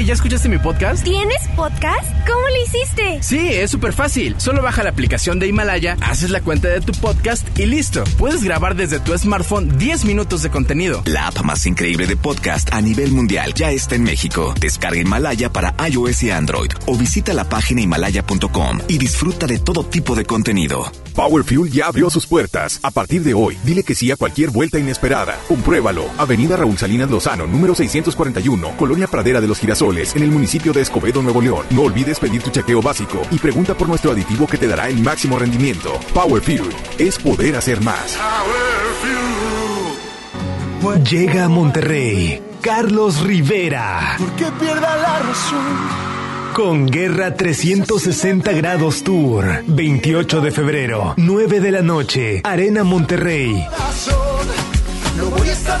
Speaker 32: Hey, ¿ya escuchaste mi podcast?
Speaker 29: ¿Tienes podcast? ¿Cómo lo hiciste?
Speaker 32: Sí, es súper fácil. Solo baja la aplicación de Himalaya, haces la cuenta de tu podcast y listo. Puedes grabar desde tu smartphone 10 minutos de contenido.
Speaker 39: La app más increíble de podcast a nivel mundial ya está en México. Descarga Himalaya para iOS y Android o visita la página himalaya.com y disfruta de todo tipo de contenido.
Speaker 17: Power Fuel ya abrió sus puertas. A partir de hoy, dile que sí a cualquier vuelta inesperada. Compruébalo. Avenida Raúl Salinas Lozano, número 641, Colonia Pradera de los Girasoles, en el municipio de Escobedo, Nuevo León. No olvides pedir tu chequeo básico y pregunta por nuestro aditivo que te dará el máximo rendimiento. Power Fuel es poder hacer más.
Speaker 13: Llega a Monterrey Carlos Rivera.
Speaker 37: Que pierda la razón.
Speaker 13: Con Guerra 360 Grados Tour. 28 de febrero, 9 de la noche. Arena Monterrey.
Speaker 37: No voy a estar.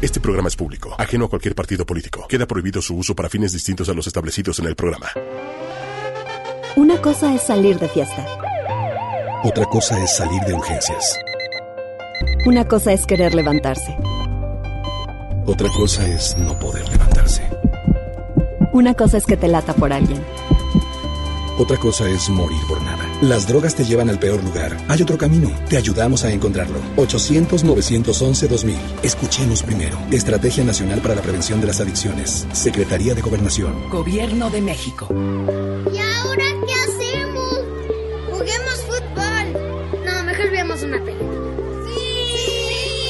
Speaker 40: Este programa es público, ajeno a cualquier partido político. Queda prohibido su uso para fines distintos a los establecidos en el programa.
Speaker 41: Una cosa es salir de fiesta.
Speaker 40: Otra cosa es salir de urgencias.
Speaker 41: Una cosa es querer levantarse.
Speaker 40: Otra cosa es no poder levantarse.
Speaker 41: Una cosa es que te lata por alguien.
Speaker 42: Otra cosa es morir por nada. Las drogas te llevan al peor lugar. Hay otro camino. Te ayudamos a encontrarlo. 800-911-2000. Escuchemos primero. Estrategia Nacional para la Prevención de las Adicciones. Secretaría de Gobernación.
Speaker 43: Gobierno de México.
Speaker 29: ¿Y ahora qué hacemos? Juguemos fútbol. No, mejor veamos una película.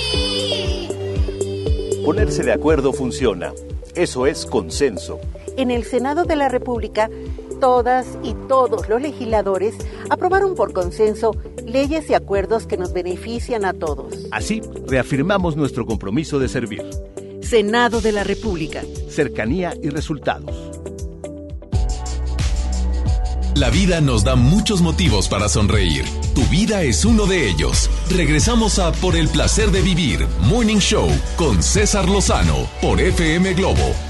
Speaker 29: ¡Sí!
Speaker 44: Ponerse de acuerdo funciona. Eso es consenso.
Speaker 40: En el Senado de la República todas y todos los legisladores aprobaron por consenso leyes y acuerdos que nos benefician a todos.
Speaker 44: Así, reafirmamos nuestro compromiso de servir.
Speaker 40: Senado de la República.
Speaker 44: Cercanía y resultados.
Speaker 3: La vida nos da muchos motivos para sonreír. Tu vida es uno de ellos. Regresamos a Por el Placer de Vivir, Morning Show, con César Lozano, por FM Globo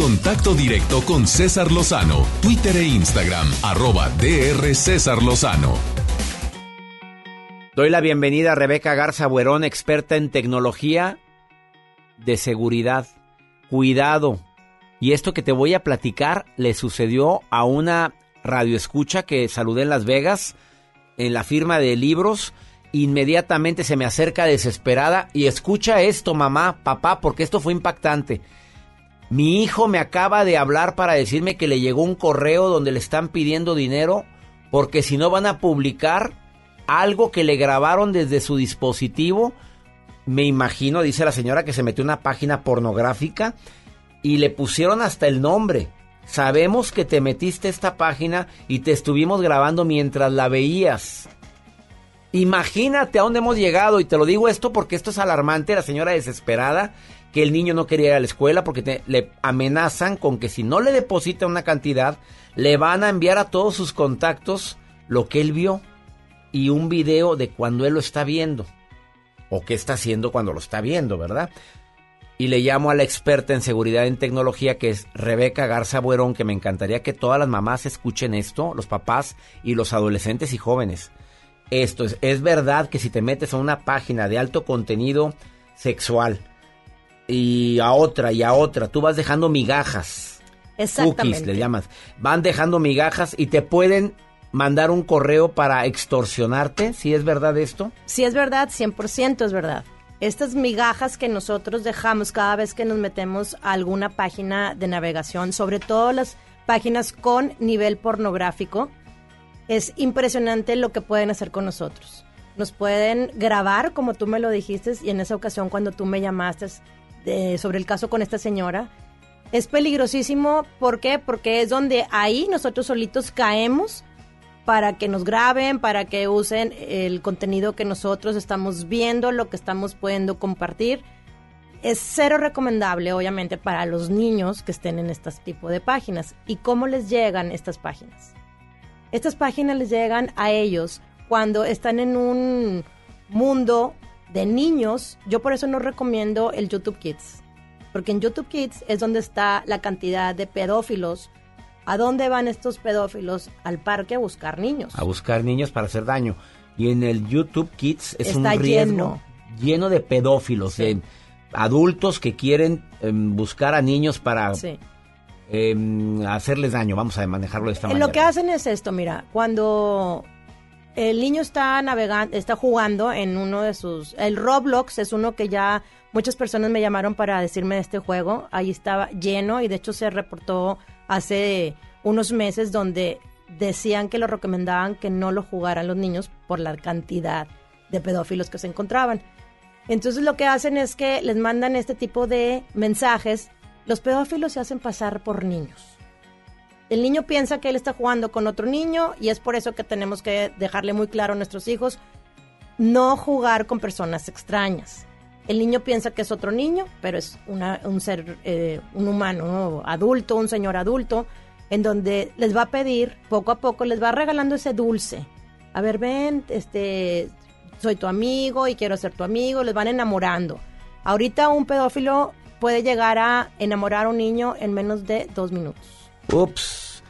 Speaker 1: contacto directo con César Lozano, Twitter e Instagram, arroba DR César Lozano.
Speaker 2: Doy la bienvenida a Rebeca Garza Buerón, experta en tecnología de seguridad. Cuidado. Y esto que te voy a platicar le sucedió a una radioescucha que saludé en Las Vegas, en la firma de libros. Inmediatamente se me acerca desesperada y escucha esto, mamá, papá, porque esto fue impactante. Mi hijo me acaba de hablar para decirme que le llegó un correo donde le están pidiendo dinero porque si no van a publicar algo que le grabaron desde su dispositivo. Me imagino, dice la señora, que se metió una página pornográfica y le pusieron hasta el nombre. Sabemos que te metiste esta página y te estuvimos grabando mientras la veías. Imagínate a dónde hemos llegado y te lo digo esto porque esto es alarmante, la señora desesperada, que el niño no quería ir a la escuela porque le amenazan con que si no le deposita una cantidad, le van a enviar a todos sus contactos lo que él vio y un video de cuando él lo está viendo o qué está haciendo cuando lo está viendo, ¿verdad? Y le llamo a la experta en seguridad en tecnología que es Rebeca Garza Buerón, que me encantaría que todas las mamás escuchen esto, los papás y los adolescentes y jóvenes. Esto es, es verdad que si te metes a una página de alto contenido sexual y a otra y a otra, tú vas dejando migajas.
Speaker 45: Exactamente.
Speaker 2: Cookies le llamas. Van dejando migajas y te pueden mandar un correo para extorsionarte, si es verdad esto.
Speaker 45: Si es verdad, 100% es verdad. Estas migajas que nosotros dejamos cada vez que nos metemos a alguna página de navegación, sobre todo las páginas con nivel pornográfico, es impresionante lo que pueden hacer con nosotros. Nos pueden grabar, como tú me lo dijiste, y en esa ocasión cuando tú me llamaste sobre el caso con esta señora, es peligrosísimo. ¿Por qué? Porque es donde ahí nosotros solitos caemos para que nos graben, para que usen el contenido que nosotros estamos viendo, lo que estamos pudiendo compartir. Es cero recomendable, obviamente, para los niños que estén en este tipo de páginas. ¿Y cómo les llegan estas páginas? Estas páginas les llegan a ellos cuando están en un mundo de niños. Yo por eso no recomiendo el YouTube Kids. Porque en YouTube Kids es donde está la cantidad de pedófilos. ¿A dónde van estos pedófilos? Al parque a buscar niños.
Speaker 2: A buscar niños para hacer daño. Y en el YouTube Kids es
Speaker 45: Está
Speaker 2: un riesgo lleno, de pedófilos, de adultos que quieren em, buscar a niños para
Speaker 45: Sí.
Speaker 2: em, hacerles daño. Vamos a manejarlo de esta manera.
Speaker 45: Lo que hacen es esto, mira, cuando el niño está navegando, está jugando en uno de sus, el Roblox es uno que ya muchas personas me llamaron para decirme de este juego, ahí estaba lleno y de hecho se reportó hace unos meses donde decían que lo recomendaban que no lo jugaran los niños por la cantidad de pedófilos que se encontraban. Entonces lo que hacen es que les mandan este tipo de mensajes. Los pedófilos se hacen pasar por niños. El niño piensa que él está jugando con otro niño y es por eso que tenemos que dejarle muy claro a nuestros hijos no jugar con personas extrañas. El niño piensa que es otro niño, pero es una- un ser, eh, un humano ¿no? adulto, un señor adulto, en donde les va a pedir, poco a poco, les va regalando ese dulce. A ver, ven, este, soy tu amigo y quiero ser tu amigo, les van enamorando. Ahorita un pedófilo puede llegar a enamorar a un niño en menos de dos minutos.
Speaker 2: Ups.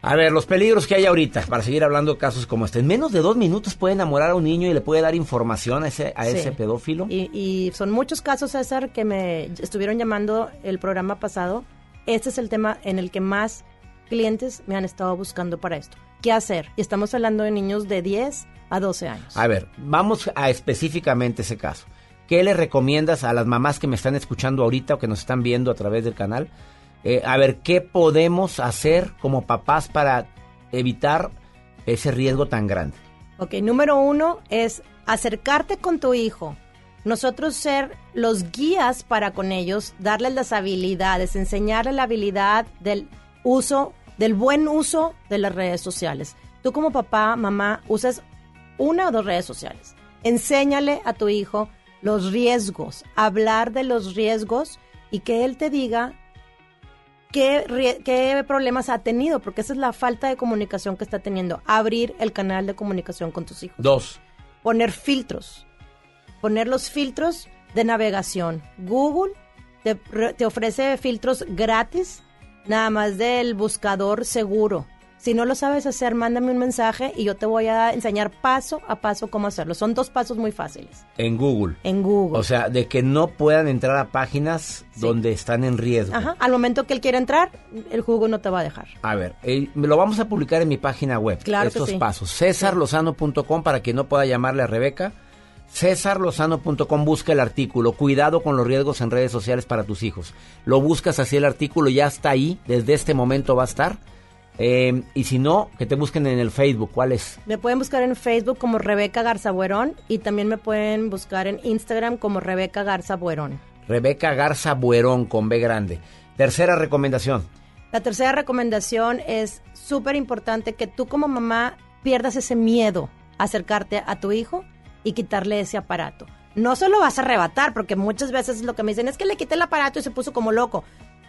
Speaker 2: A ver, los peligros que hay ahorita, para seguir hablando de casos como este. En menos de dos minutos puede enamorar a un niño y le puede dar información a ese, a
Speaker 45: Sí.
Speaker 2: ese pedófilo.
Speaker 45: Y, y son muchos casos, César, que me estuvieron llamando el programa pasado. Este es el tema en el que más clientes me han estado buscando para esto. ¿Qué hacer? Y estamos hablando de niños de 10 a 12 años.
Speaker 2: A ver, vamos a específicamente ese caso. ¿Qué le recomiendas a las mamás que me están escuchando ahorita o que nos están viendo a través del canal? Eh, a ver, ¿qué podemos hacer como papás para evitar ese riesgo tan grande?
Speaker 45: Ok, número uno es acercarte con tu hijo. Nosotros ser los guías para con ellos, darles las habilidades, enseñarles la habilidad del uso, del buen uso de las redes sociales. Tú como papá, mamá, usas una o dos redes sociales. Enséñale a tu hijo los riesgos, hablar de los riesgos y que él te diga qué, problemas ha tenido, porque esa es la falta de comunicación que está teniendo. Abrir el canal de comunicación con tus hijos.
Speaker 2: Dos.
Speaker 45: Poner filtros. Poner los filtros de navegación. Google te, te ofrece filtros gratis, nada más del buscador seguro. Si no lo sabes hacer, mándame un mensaje y yo te voy a enseñar paso a paso cómo hacerlo. Son dos pasos muy fáciles.
Speaker 2: En Google.
Speaker 45: En Google.
Speaker 2: O sea, de que no puedan entrar a páginas donde están en riesgo.
Speaker 45: Ajá. Al momento que él quiera entrar, el jugo no te va a dejar.
Speaker 2: A ver, eh, lo vamos a publicar en mi página web.
Speaker 45: Claro que
Speaker 2: estos
Speaker 45: sí.
Speaker 2: pasos. Cesarlozano.com para quien no pueda llamarle a Rebeca. Cesarlozano.com busca el artículo. Cuidado con los riesgos en redes sociales para tus hijos. Lo buscas así el artículo, ya está ahí. Desde este momento va a estar. Eh, y si no, que te busquen en el Facebook. ¿Cuál es?
Speaker 45: Me pueden buscar en Facebook como Rebeca Garza Buerón y también me pueden buscar en Instagram como Rebeca Garza Buerón.
Speaker 2: Rebeca Garza Buerón con B grande. Tercera recomendación.
Speaker 45: La tercera recomendación es súper importante que tú como mamá pierdas ese miedo a acercarte a tu hijo y quitarle ese aparato. No se lo vas a arrebatar, porque muchas veces lo que me dicen es que le quité el aparato y se puso como loco.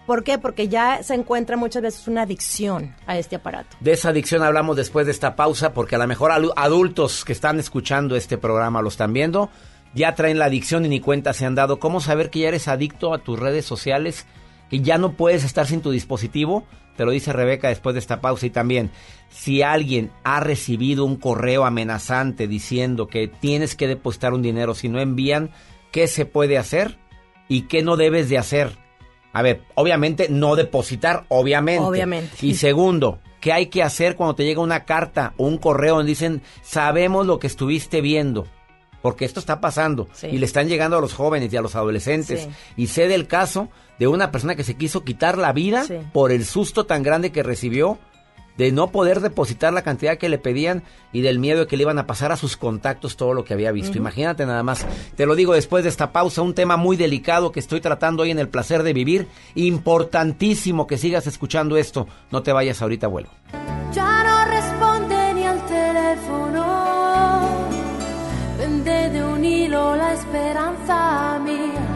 Speaker 45: ¿Por qué? Porque ya se encuentra muchas veces una adicción a este aparato.
Speaker 2: De esa adicción hablamos después de esta pausa, porque a lo mejor adultos que están escuchando este programa lo están viendo, ya traen la adicción y ni cuenta se han dado. ¿Cómo saber que ya eres adicto a tus redes sociales? Que ya no puedes estar sin tu dispositivo. Te lo dice Rebeca después de esta pausa. Y también, si alguien ha recibido un correo amenazante diciendo que tienes que depositar un dinero, si no envían, ¿qué se puede hacer y qué no debes de hacer? A ver, obviamente no depositar, obviamente.
Speaker 45: Obviamente.
Speaker 2: Y segundo, ¿qué hay que hacer cuando te llega una carta o un correo donde dicen, sabemos lo que estuviste viendo? Porque esto está pasando
Speaker 45: Sí.
Speaker 2: y le están llegando a los jóvenes y a los adolescentes.
Speaker 45: Sí.
Speaker 2: Y sé del caso de una persona que se quiso quitar la vida
Speaker 45: Sí.
Speaker 2: por el susto tan grande que recibió de no poder depositar la cantidad que le pedían y del miedo de que le iban a pasar a sus contactos todo lo que había visto. Imagínate nada más. Te lo digo después de esta pausa, un tema muy delicado que estoy tratando hoy en el placer de vivir. Importantísimo que sigas escuchando esto. No te vayas ahorita, vuelvo.
Speaker 46: Ya no responde ni al teléfono. Vende de un hilo la esperanza mía.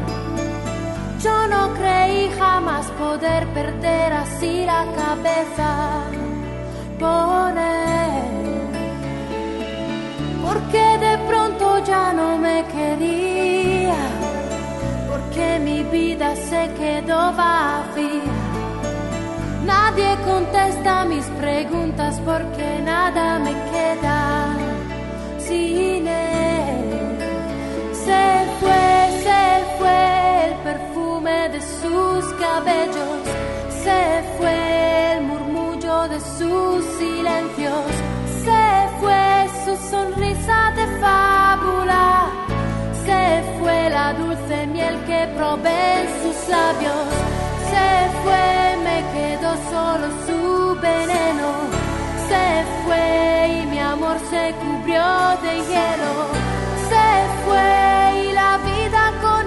Speaker 46: Yo no creí jamás poder perder así la cabeza Porque de pronto ya no me quería. Porque mi vida se quedó vacía. Nadie contesta mis preguntas porque nada me queda sin él. Se fue, se fue el perfume de sus cabellos, se fue el de sus silencios, se fue su sonrisa de fábula, se fue la dulce miel que probé en sus labios, se fue, me quedó solo su veneno, se fue y mi amor se cubrió de hielo, se fue y la vida con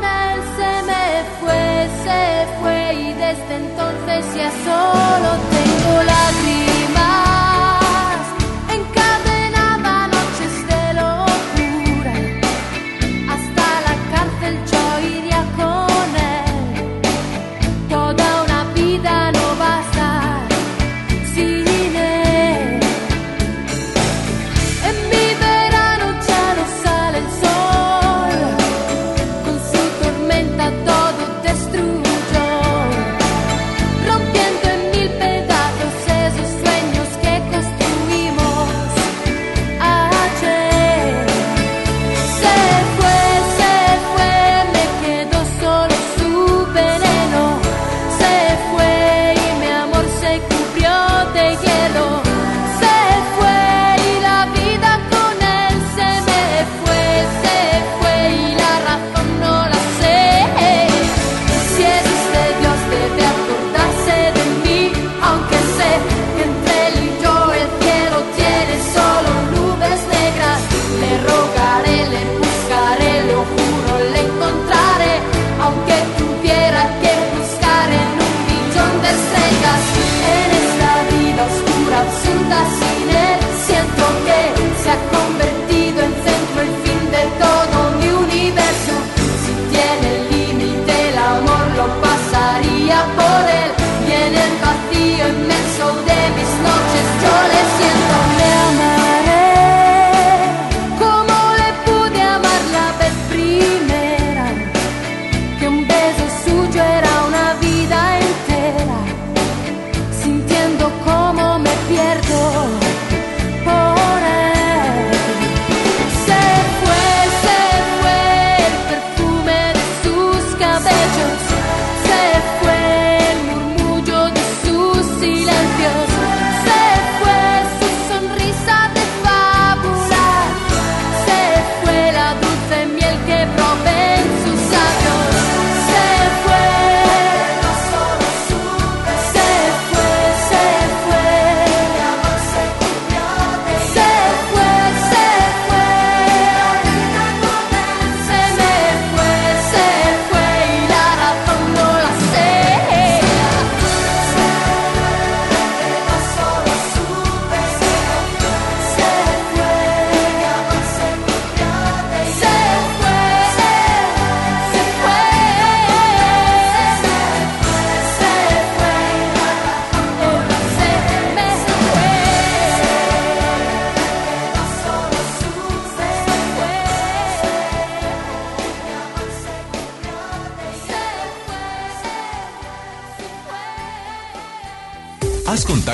Speaker 46: me fue, se fue y desde entonces ya solo tengo lágrimas.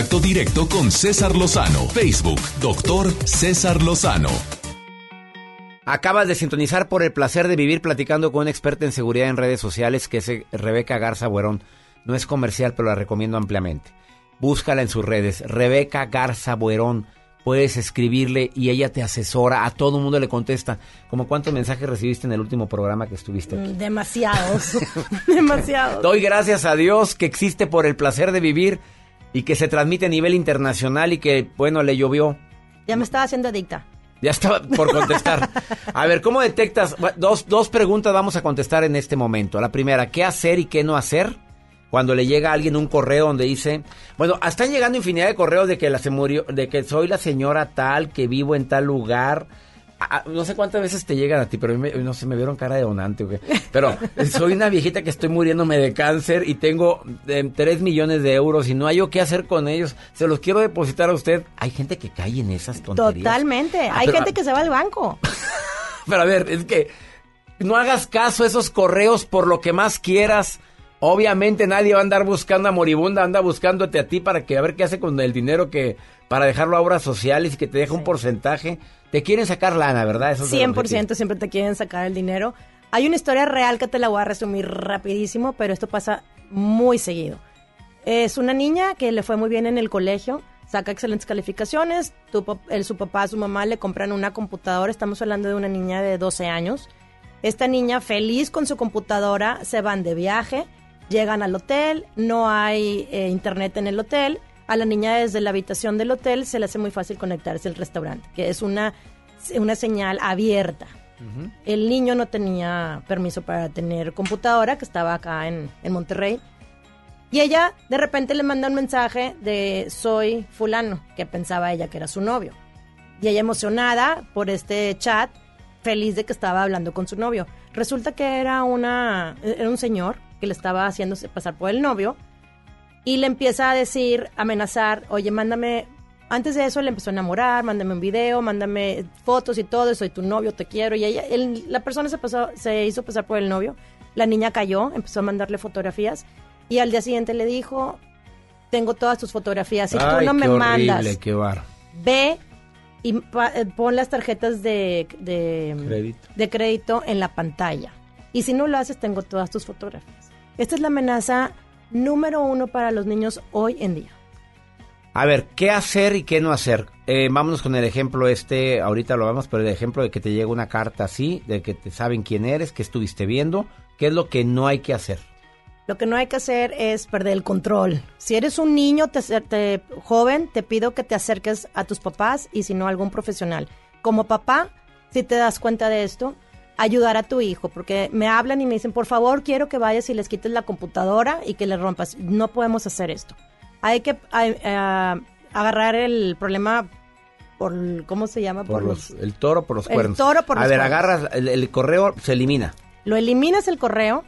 Speaker 1: Contacto directo con César Lozano. Facebook, doctor César Lozano.
Speaker 2: Acabas de sintonizar por el placer de vivir platicando con una experta en seguridad en redes sociales que es Rebeca Garza Buerón. No es comercial, pero la recomiendo ampliamente. Búscala en sus redes, Rebeca Garza Buerón. Puedes escribirle y ella te asesora, a todo el mundo le contesta. ¿Como cuántos mensajes recibiste en el último programa que estuviste aquí?
Speaker 45: Demasiados. Demasiados.
Speaker 2: Doy gracias a Dios que existe por el placer de vivir y que se transmite a nivel internacional y que, bueno, le llovió.
Speaker 45: Ya me estaba haciendo adicta.
Speaker 2: Ya estaba por contestar. A ver, ¿cómo detectas? Dos, dos preguntas vamos a contestar en este momento. La primera, ¿qué hacer y qué no hacer? Cuando le llega a alguien un correo donde dice, bueno, están llegando infinidad de correos de que la se murió, de que soy la señora tal, que vivo en tal lugar. No sé cuántas veces te llegan a ti, pero a mí me- no sé, me vieron cara de donante. Pero soy una viejita que estoy muriéndome de cáncer y tengo 3 millones de euros y no hay yo qué hacer con ellos. Se los quiero depositar a usted. Hay gente que cae en esas tonterías.
Speaker 45: Totalmente.
Speaker 2: Ah,
Speaker 45: Hay
Speaker 2: pero-
Speaker 45: gente que se va al banco.
Speaker 2: Pero a ver, es que no hagas caso a esos correos por lo que más quieras. Obviamente nadie va a andar buscando a moribunda, anda buscándote a ti para que a ver qué hace con el dinero que para dejarlo a obras sociales y que te deja un porcentaje. Te quieren sacar lana, ¿verdad? Eso es el objetivo.
Speaker 45: 100% siempre te quieren sacar el dinero. Hay una historia real que te la voy a resumir rapidísimo, pero esto pasa muy seguido. Es una niña que le fue muy bien en el colegio, saca excelentes calificaciones, tu el- su papá, su mamá le compran una computadora, estamos hablando de una niña de 12 años. Esta niña feliz con su computadora, se van de viaje, llegan al hotel, no hay eh, internet en el hotel, a la niña desde la habitación del hotel se le hace muy fácil conectarse al restaurante, que es una, una señal abierta. El niño no tenía permiso para tener computadora, que estaba acá en, en Monterrey. Y ella de repente le manda un mensaje de soy fulano, que pensaba ella que era su novio. Y ella emocionada por este chat, feliz de que estaba hablando con su novio. Resulta que era, una, era un señor que le estaba haciéndose pasar por el novio y le empieza a decir, amenazar, oye, mándame, antes de eso le empezó a enamorar, mándame un video, mándame fotos y todo, soy tu novio, te quiero. Y ella, él- la persona se, pasó, se hizo pasar por el novio, la niña cayó, empezó a mandarle fotografías y al día siguiente le dijo, tengo todas tus fotografías, si
Speaker 2: Ay,
Speaker 45: tú no me
Speaker 2: horrible,
Speaker 45: mandas,
Speaker 2: qué bar.
Speaker 45: ve y pa- eh, pon las tarjetas de, de,
Speaker 2: Crédito.
Speaker 45: de crédito en la pantalla. Y si no lo haces, tengo todas tus fotografías. Esta es la amenaza número uno para los niños hoy en día.
Speaker 2: A ver, ¿qué hacer y qué no hacer? Eh, vámonos con el ejemplo este, ahorita lo vamos, pero el ejemplo de que te llega una carta así, de que te saben quién eres, qué estuviste viendo, qué es lo que no hay que hacer.
Speaker 45: Lo que no hay que hacer es perder el control. Si eres un niño te, te- joven, te pido que te acerques a tus papás y si no a algún profesional. Como papá, si te das cuenta de esto, ayudar a tu hijo, porque me hablan y me dicen, por favor, quiero que vayas y les quites la computadora y que le rompas. No podemos hacer esto. Hay que eh, eh, agarrar el problema por, ¿cómo se llama?
Speaker 2: Por los, el toro por los
Speaker 45: El
Speaker 2: cuernos.
Speaker 45: toro por
Speaker 2: A
Speaker 45: los
Speaker 2: ver,
Speaker 45: cuernos.
Speaker 2: agarras el, el correo, se elimina.
Speaker 45: Lo eliminas el correo.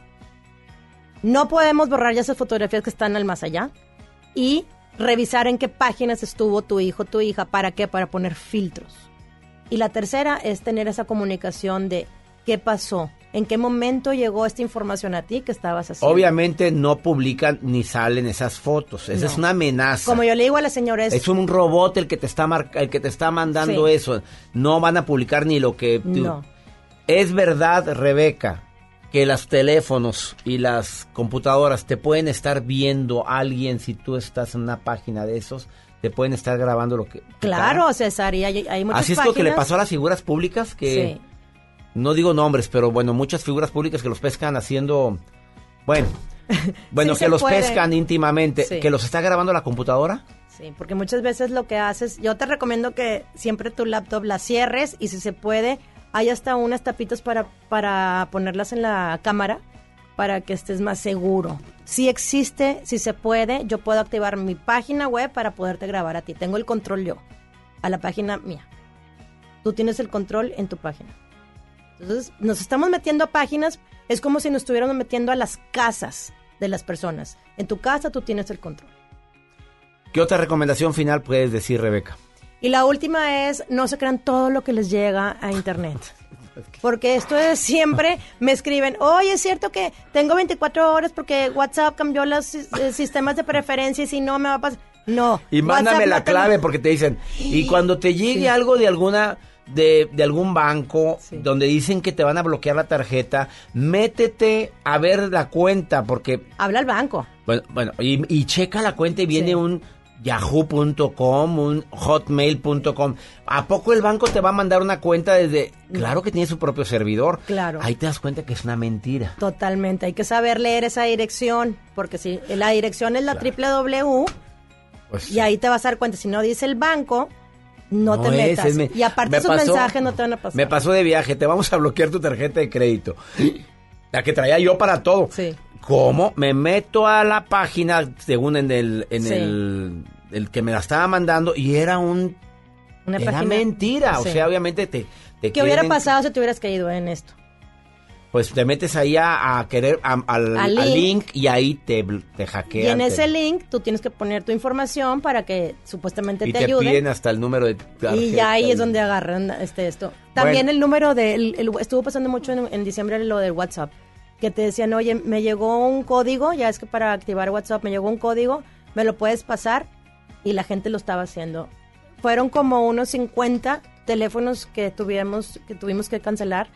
Speaker 45: No podemos borrar ya esas fotografías que están al más allá. Y revisar en qué páginas estuvo tu hijo, tu hija. ¿Para qué? Para poner filtros. Y la tercera es tener esa comunicación de qué pasó, en qué momento llegó esta información a ti que estabas haciendo.
Speaker 2: Obviamente no publican ni salen esas fotos. Esa
Speaker 45: No.
Speaker 2: es una amenaza.
Speaker 45: Como yo le digo a la señora, es,
Speaker 2: Es un robot el que te está marca- el que te está mandando
Speaker 45: Sí.
Speaker 2: eso. No van a publicar ni lo que tú-
Speaker 45: No.
Speaker 2: Es verdad, Rebeca, que los teléfonos y las computadoras te pueden estar viendo alguien si tú estás en una página de esos, te pueden estar grabando lo que
Speaker 45: Claro. César, y hay, hay muchas
Speaker 2: Así es lo que le pasó a las figuras públicas que
Speaker 45: Sí.
Speaker 2: No digo nombres, pero bueno, muchas figuras públicas que los pescan haciendo bueno, bueno,
Speaker 45: Sí
Speaker 2: que los
Speaker 45: puede.
Speaker 2: pescan íntimamente,
Speaker 45: Sí.
Speaker 2: que los está grabando la computadora.
Speaker 45: Sí, porque muchas veces lo que haces, yo te recomiendo que siempre tu laptop la cierres y si se puede, hay hasta unas tapitas para, para ponerlas en la cámara para que estés más seguro. Si existe, si se puede, yo puedo activar mi página web para poderte grabar a ti. Tengo el control yo, a la página mía. Tú tienes el control en tu página. Entonces, nos estamos metiendo a páginas, es como si nos estuviéramos metiendo a las casas de las personas. En tu casa tú tienes el control.
Speaker 2: ¿Qué otra recomendación final puedes decir, Rebeca?
Speaker 45: Y la última es, no se crean todo lo que les llega a internet. Porque esto es siempre, me escriben, oye, es cierto que tengo 24 horas porque WhatsApp cambió los eh, sistemas de preferencia y si no me va a pasar. No.
Speaker 2: Y mándame
Speaker 45: WhatsApp
Speaker 2: la
Speaker 45: no
Speaker 2: clave porque te dicen, y cuando te llegue
Speaker 45: Sí.
Speaker 2: algo de alguna de, de algún banco donde dicen que te van a bloquear la tarjeta, métete a ver la cuenta porque
Speaker 45: Habla al banco.
Speaker 2: bueno, bueno y, y checa la cuenta y viene un yahoo.com, un hotmail.com. ¿A poco el banco te va a mandar una cuenta desde Claro que tiene su propio servidor.
Speaker 45: Claro.
Speaker 2: Ahí te das cuenta que es una mentira.
Speaker 45: Totalmente. Hay que saber leer esa dirección. Porque si la dirección es la www,
Speaker 2: Pues,
Speaker 45: y ahí te vas a dar cuenta. Si no dice el banco, no, te
Speaker 2: es,
Speaker 45: metas.
Speaker 2: es
Speaker 45: y aparte esos
Speaker 2: pasó-
Speaker 45: mensajes no te van a pasar.
Speaker 2: Me pasó de viaje, te vamos a bloquear tu tarjeta de crédito. La que traía yo para todo.
Speaker 45: Sí.
Speaker 2: ¿Cómo? Me meto a la página, según en el, en
Speaker 45: Sí.
Speaker 2: el, el que me la estaba mandando, y era un
Speaker 45: Una
Speaker 2: era
Speaker 45: página-
Speaker 2: mentira. O sea, obviamente te, te
Speaker 45: ¿Qué hubiera pasado si te hubieras caído en esto?
Speaker 2: Pues te metes ahí a, a querer a- al,
Speaker 45: Al
Speaker 2: al
Speaker 45: link.
Speaker 2: link. y ahí te, te hackean.
Speaker 45: Y en
Speaker 2: te-
Speaker 45: ese link tú tienes que poner tu información para que supuestamente
Speaker 2: y
Speaker 45: te,
Speaker 2: te
Speaker 45: ayuden.
Speaker 2: piden hasta el número de tarjeta
Speaker 45: Y ya ahí es donde agarran este esto. También
Speaker 2: Bueno.
Speaker 45: el número de el- el- estuvo pasando mucho en, en diciembre lo del WhatsApp, que te decían, "Oye, me llegó un código, ya es que para activar WhatsApp me llegó un código, me lo puedes pasar?" Y la gente lo estaba haciendo. Fueron como unos 50 teléfonos que tuvimos que tuvimos que cancelar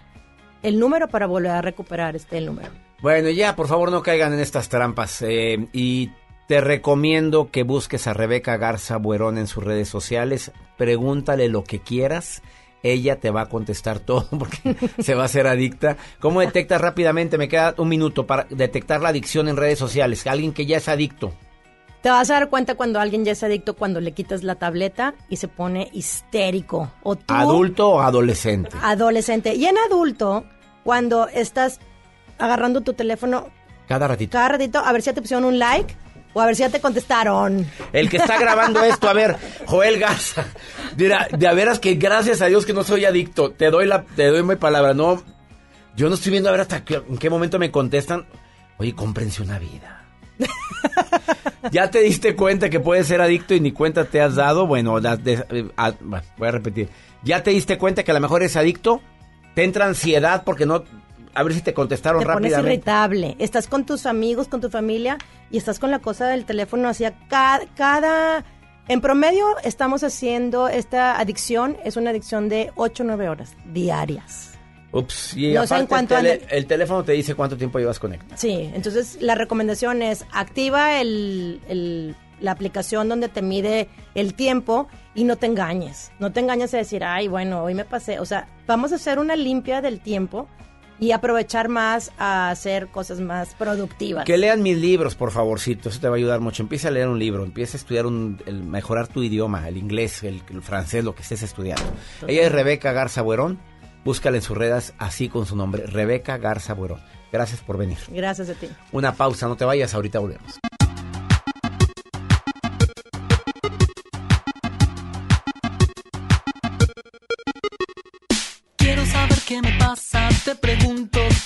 Speaker 45: el número para volver a recuperar este el número.
Speaker 2: Bueno, ya, por favor, no caigan en estas trampas. eh, y te recomiendo que busques a Rebeca Garza Buerón en sus redes sociales. Pregúntale lo que quieras. Ella te va a contestar todo porque se va a hacer adicta. ¿Cómo detectas rápidamente? Me queda un minuto para detectar la adicción en redes sociales. Alguien que ya es adicto.
Speaker 45: Te vas a dar cuenta cuando alguien ya es adicto cuando le quitas la tableta y se pone histérico. O tú,
Speaker 2: ¿Adulto o adolescente?
Speaker 45: adolescente. Y en adulto, cuando estás agarrando tu teléfono
Speaker 2: Cada ratito.
Speaker 45: cada ratito, a ver si ya te pusieron un like o a ver si ya te contestaron.
Speaker 2: El que está grabando esto, a ver, Joel Garza. Mira, de veras que gracias a Dios que no soy adicto. Te doy la, te doy mi palabra. No, yo no estoy viendo a ver hasta qué- en qué momento me contestan. Oye, cómprense una vida. ¿Ya te diste cuenta que puedes ser adicto y ni cuenta te has dado? Bueno, la- de- eh, ah, voy a repetir. ¿Ya te diste cuenta que a lo mejor eres adicto? Te entra ansiedad porque no... A ver si te contestaron
Speaker 45: Te pones
Speaker 2: rápidamente.
Speaker 45: irritable. Estás con tus amigos, con tu familia y estás con la cosa del teléfono hacia cada, cada... En promedio estamos haciendo esta adicción, es una adicción de 8 o 9 horas diarias.
Speaker 2: Ups, y
Speaker 45: No sé en
Speaker 2: aparte
Speaker 45: cuánto
Speaker 2: el, tele-
Speaker 45: anda-
Speaker 2: el teléfono te dice cuánto tiempo llevas conectado.
Speaker 45: Sí, entonces la recomendación es activa el, el- la aplicación donde te mide el tiempo y no te engañes. No te engañes a decir, ay, bueno, hoy me pasé. O sea, vamos a hacer una limpia del tiempo y aprovechar más a hacer cosas más productivas.
Speaker 2: Que lean mis libros, por favorcito, eso te va a ayudar mucho. Empieza a leer un libro, empieza a estudiar, un, el, mejorar tu idioma, el inglés, el, el francés, lo que estés estudiando. Ella es Rebeca Garza Buerón, búscala en sus redes así con su nombre, Rebeca Garza Buerón. Gracias por venir.
Speaker 45: Gracias a ti.
Speaker 2: Una pausa, no te vayas, ahorita volvemos.
Speaker 47: Quiero saber qué me pasa, te pregunto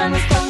Speaker 47: Solo ya no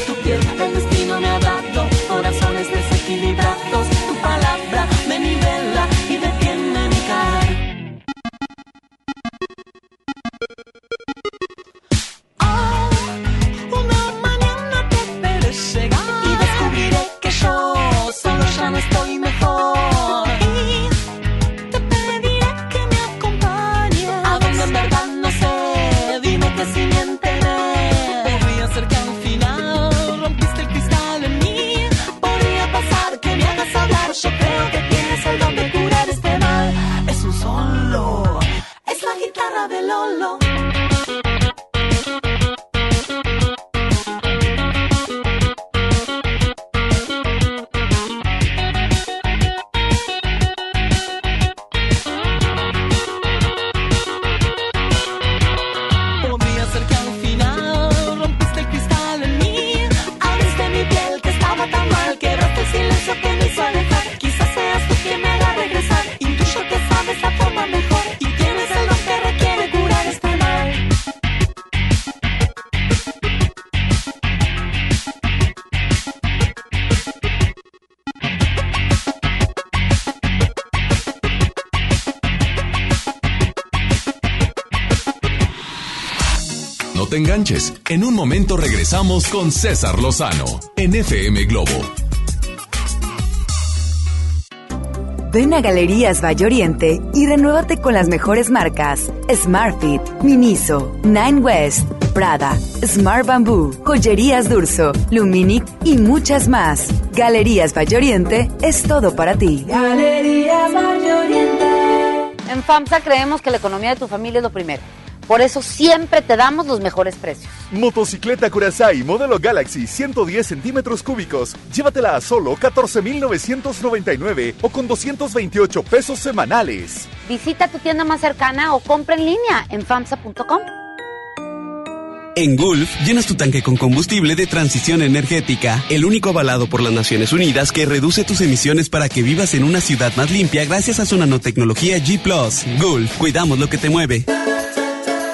Speaker 20: En
Speaker 1: un momento regresamos con César Lozano en FM Globo.
Speaker 11: Ven a Galerías Valle Oriente y renuévate con las mejores marcas Smartfit, Miniso, Nine West, Prada, Smart Bamboo, Joyerías Durso, Luminic y muchas más. Galerías Valle Oriente es todo para ti.
Speaker 48: Galerías Valle Oriente.
Speaker 49: En FAMSA creemos que la economía de tu familia es lo primero. Por eso siempre te damos los mejores precios.
Speaker 18: Motocicleta Curaçao modelo Galaxy 110 centímetros cúbicos. Llévatela a solo 14,999 o con 228 pesos semanales.
Speaker 49: Visita tu tienda más cercana o compra en línea en FAMSA.com.
Speaker 50: En Gulf, llenas tu tanque con combustible de transición energética, el único avalado por las Naciones Unidas que reduce tus emisiones para que vivas en una ciudad más limpia gracias a su nanotecnología G ⁇ Gulf, cuidamos lo que te mueve.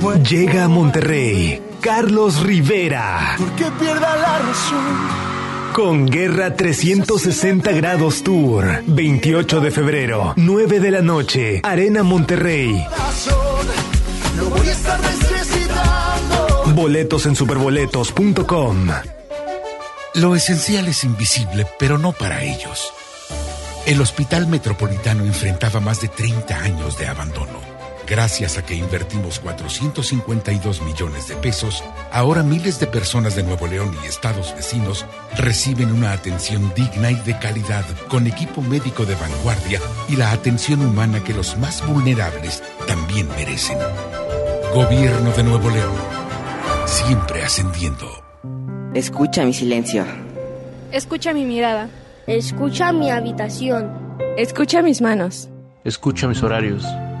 Speaker 13: Llega a Monterrey Carlos Rivera
Speaker 20: Que pierda la razón.
Speaker 13: con Guerra 360 Grados Tour. 28 de febrero, 9 de la noche, Arena Monterrey.
Speaker 20: Lo voy a estar necesitando.
Speaker 13: Boletos en superboletos.com.
Speaker 24: Lo esencial es invisible, pero no para ellos. El Hospital Metropolitano enfrentaba más de 30 años de abandono. Gracias a que invertimos 452 millones de pesos, ahora miles de personas de Nuevo León y estados vecinos reciben una atención digna y de calidad con equipo médico de vanguardia y la atención humana que los más vulnerables también merecen. Gobierno de Nuevo León. Siempre ascendiendo.
Speaker 51: Escucha mi silencio.
Speaker 52: Escucha mi mirada.
Speaker 53: Escucha mi habitación.
Speaker 52: Escucha mis manos.
Speaker 54: Escucha mis horarios.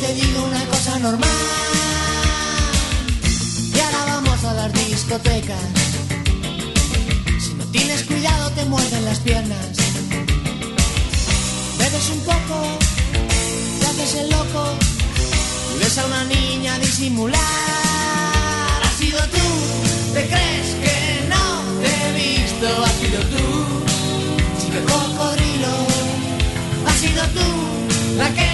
Speaker 20: Te digo una cosa normal. Y ahora vamos a las discotecas. Si no tienes cuidado te muerden las piernas. Bebes un poco, te haces el loco. Y ves a una niña disimular. Has sido tú, te crees que no te he visto. Has sido tú, chico cocodrilo. Has sido tú, la que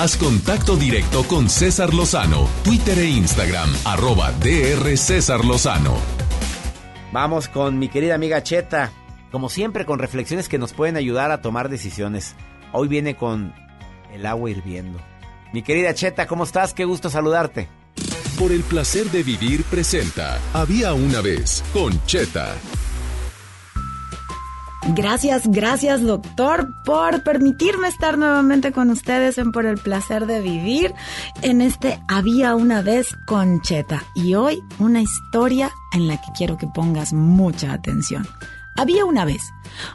Speaker 1: Haz contacto directo con César Lozano, Twitter e Instagram, arroba DR César Lozano.
Speaker 55: Vamos con mi querida amiga Cheta, como siempre con reflexiones que nos pueden ayudar a tomar decisiones. Hoy viene con el agua hirviendo. Mi querida Cheta, ¿cómo estás? Qué gusto saludarte.
Speaker 1: Por el placer de vivir presenta Había una vez con Cheta.
Speaker 35: Gracias, gracias doctor por permitirme estar nuevamente con ustedes en Por el placer de vivir en este Había una vez Concheta y hoy una historia en la que quiero que pongas mucha atención. Había una vez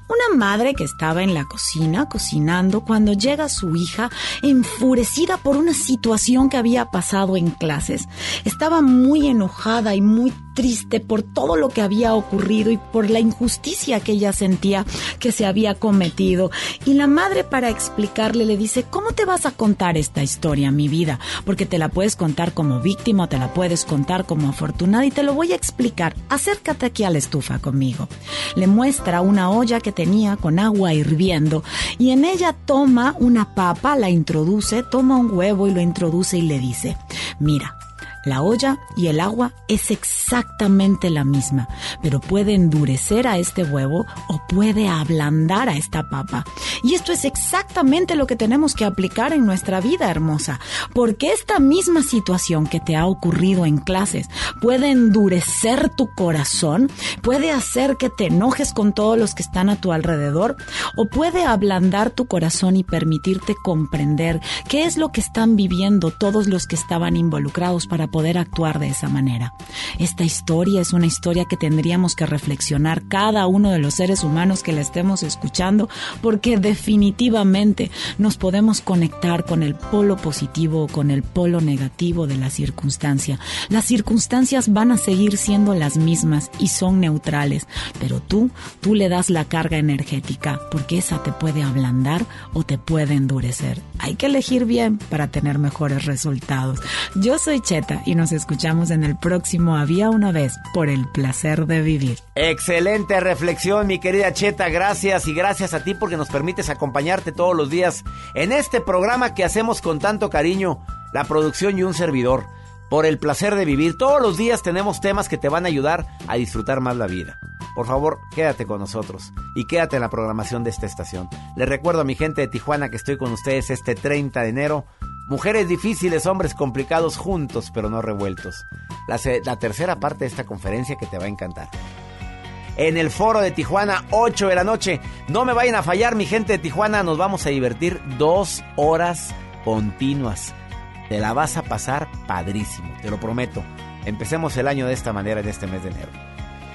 Speaker 35: una madre que estaba en la cocina cocinando cuando llega su hija enfurecida por una situación que había pasado en clases. Estaba muy enojada y muy triste por todo lo que había ocurrido y por la injusticia que ella sentía que se había cometido. Y la madre para explicarle le dice, ¿cómo te vas a contar esta historia, mi vida? Porque te la puedes contar como víctima te la puedes contar como afortunada y te lo voy a explicar. Acércate aquí a la estufa conmigo. Le muestra una olla que tenía con agua hirviendo. Y en ella toma una papa, la introduce, toma un huevo y lo introduce y le dice, mira, La olla y el agua es exactamente la misma, pero puede endurecer a este huevo o puede ablandar a esta papa. Y esto es exactamente lo que tenemos que aplicar en nuestra vida hermosa, porque esta misma situación que te ha ocurrido en clases puede endurecer tu corazón, puede hacer que te enojes con todos los que están a tu alrededor o puede ablandar tu corazón y permitirte comprender qué es lo que están viviendo todos los que estaban involucrados para poder actuar de esa manera. Esta historia es una historia que tendríamos que reflexionar cada uno de los seres humanos que la estemos escuchando, porque definitivamente nos podemos conectar con el polo positivo o con el polo negativo de la circunstancia. Las circunstancias van a seguir siendo las mismas y son neutrales, pero tú, tú le das la carga energética, porque esa te puede ablandar o te puede endurecer. Hay que elegir bien para tener mejores resultados. Yo soy Cheta y nos escuchamos en el próximo Había una vez por el placer de vivir.
Speaker 2: Excelente reflexión, mi querida Cheta. Gracias y gracias a ti porque nos permites acompañarte todos los días en este programa que hacemos con tanto cariño, la producción y un servidor. Por el placer de vivir. Todos los días tenemos temas que te van a ayudar a disfrutar más la vida. Por favor, quédate con nosotros y quédate en la programación de esta estación. Les recuerdo a mi gente de Tijuana que estoy con ustedes este 30 de enero. Mujeres difíciles, hombres complicados juntos pero no revueltos. La, tercera parte de esta conferencia que te va a encantar. En el foro de Tijuana, 8 de la noche. No me vayan a fallar, mi gente de Tijuana. Nos vamos a divertir dos horas continuas. Te la vas a pasar padrísimo, te lo prometo. Empecemos el año de esta manera en este mes de enero.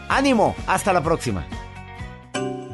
Speaker 2: ¡Ánimo! Hasta la próxima.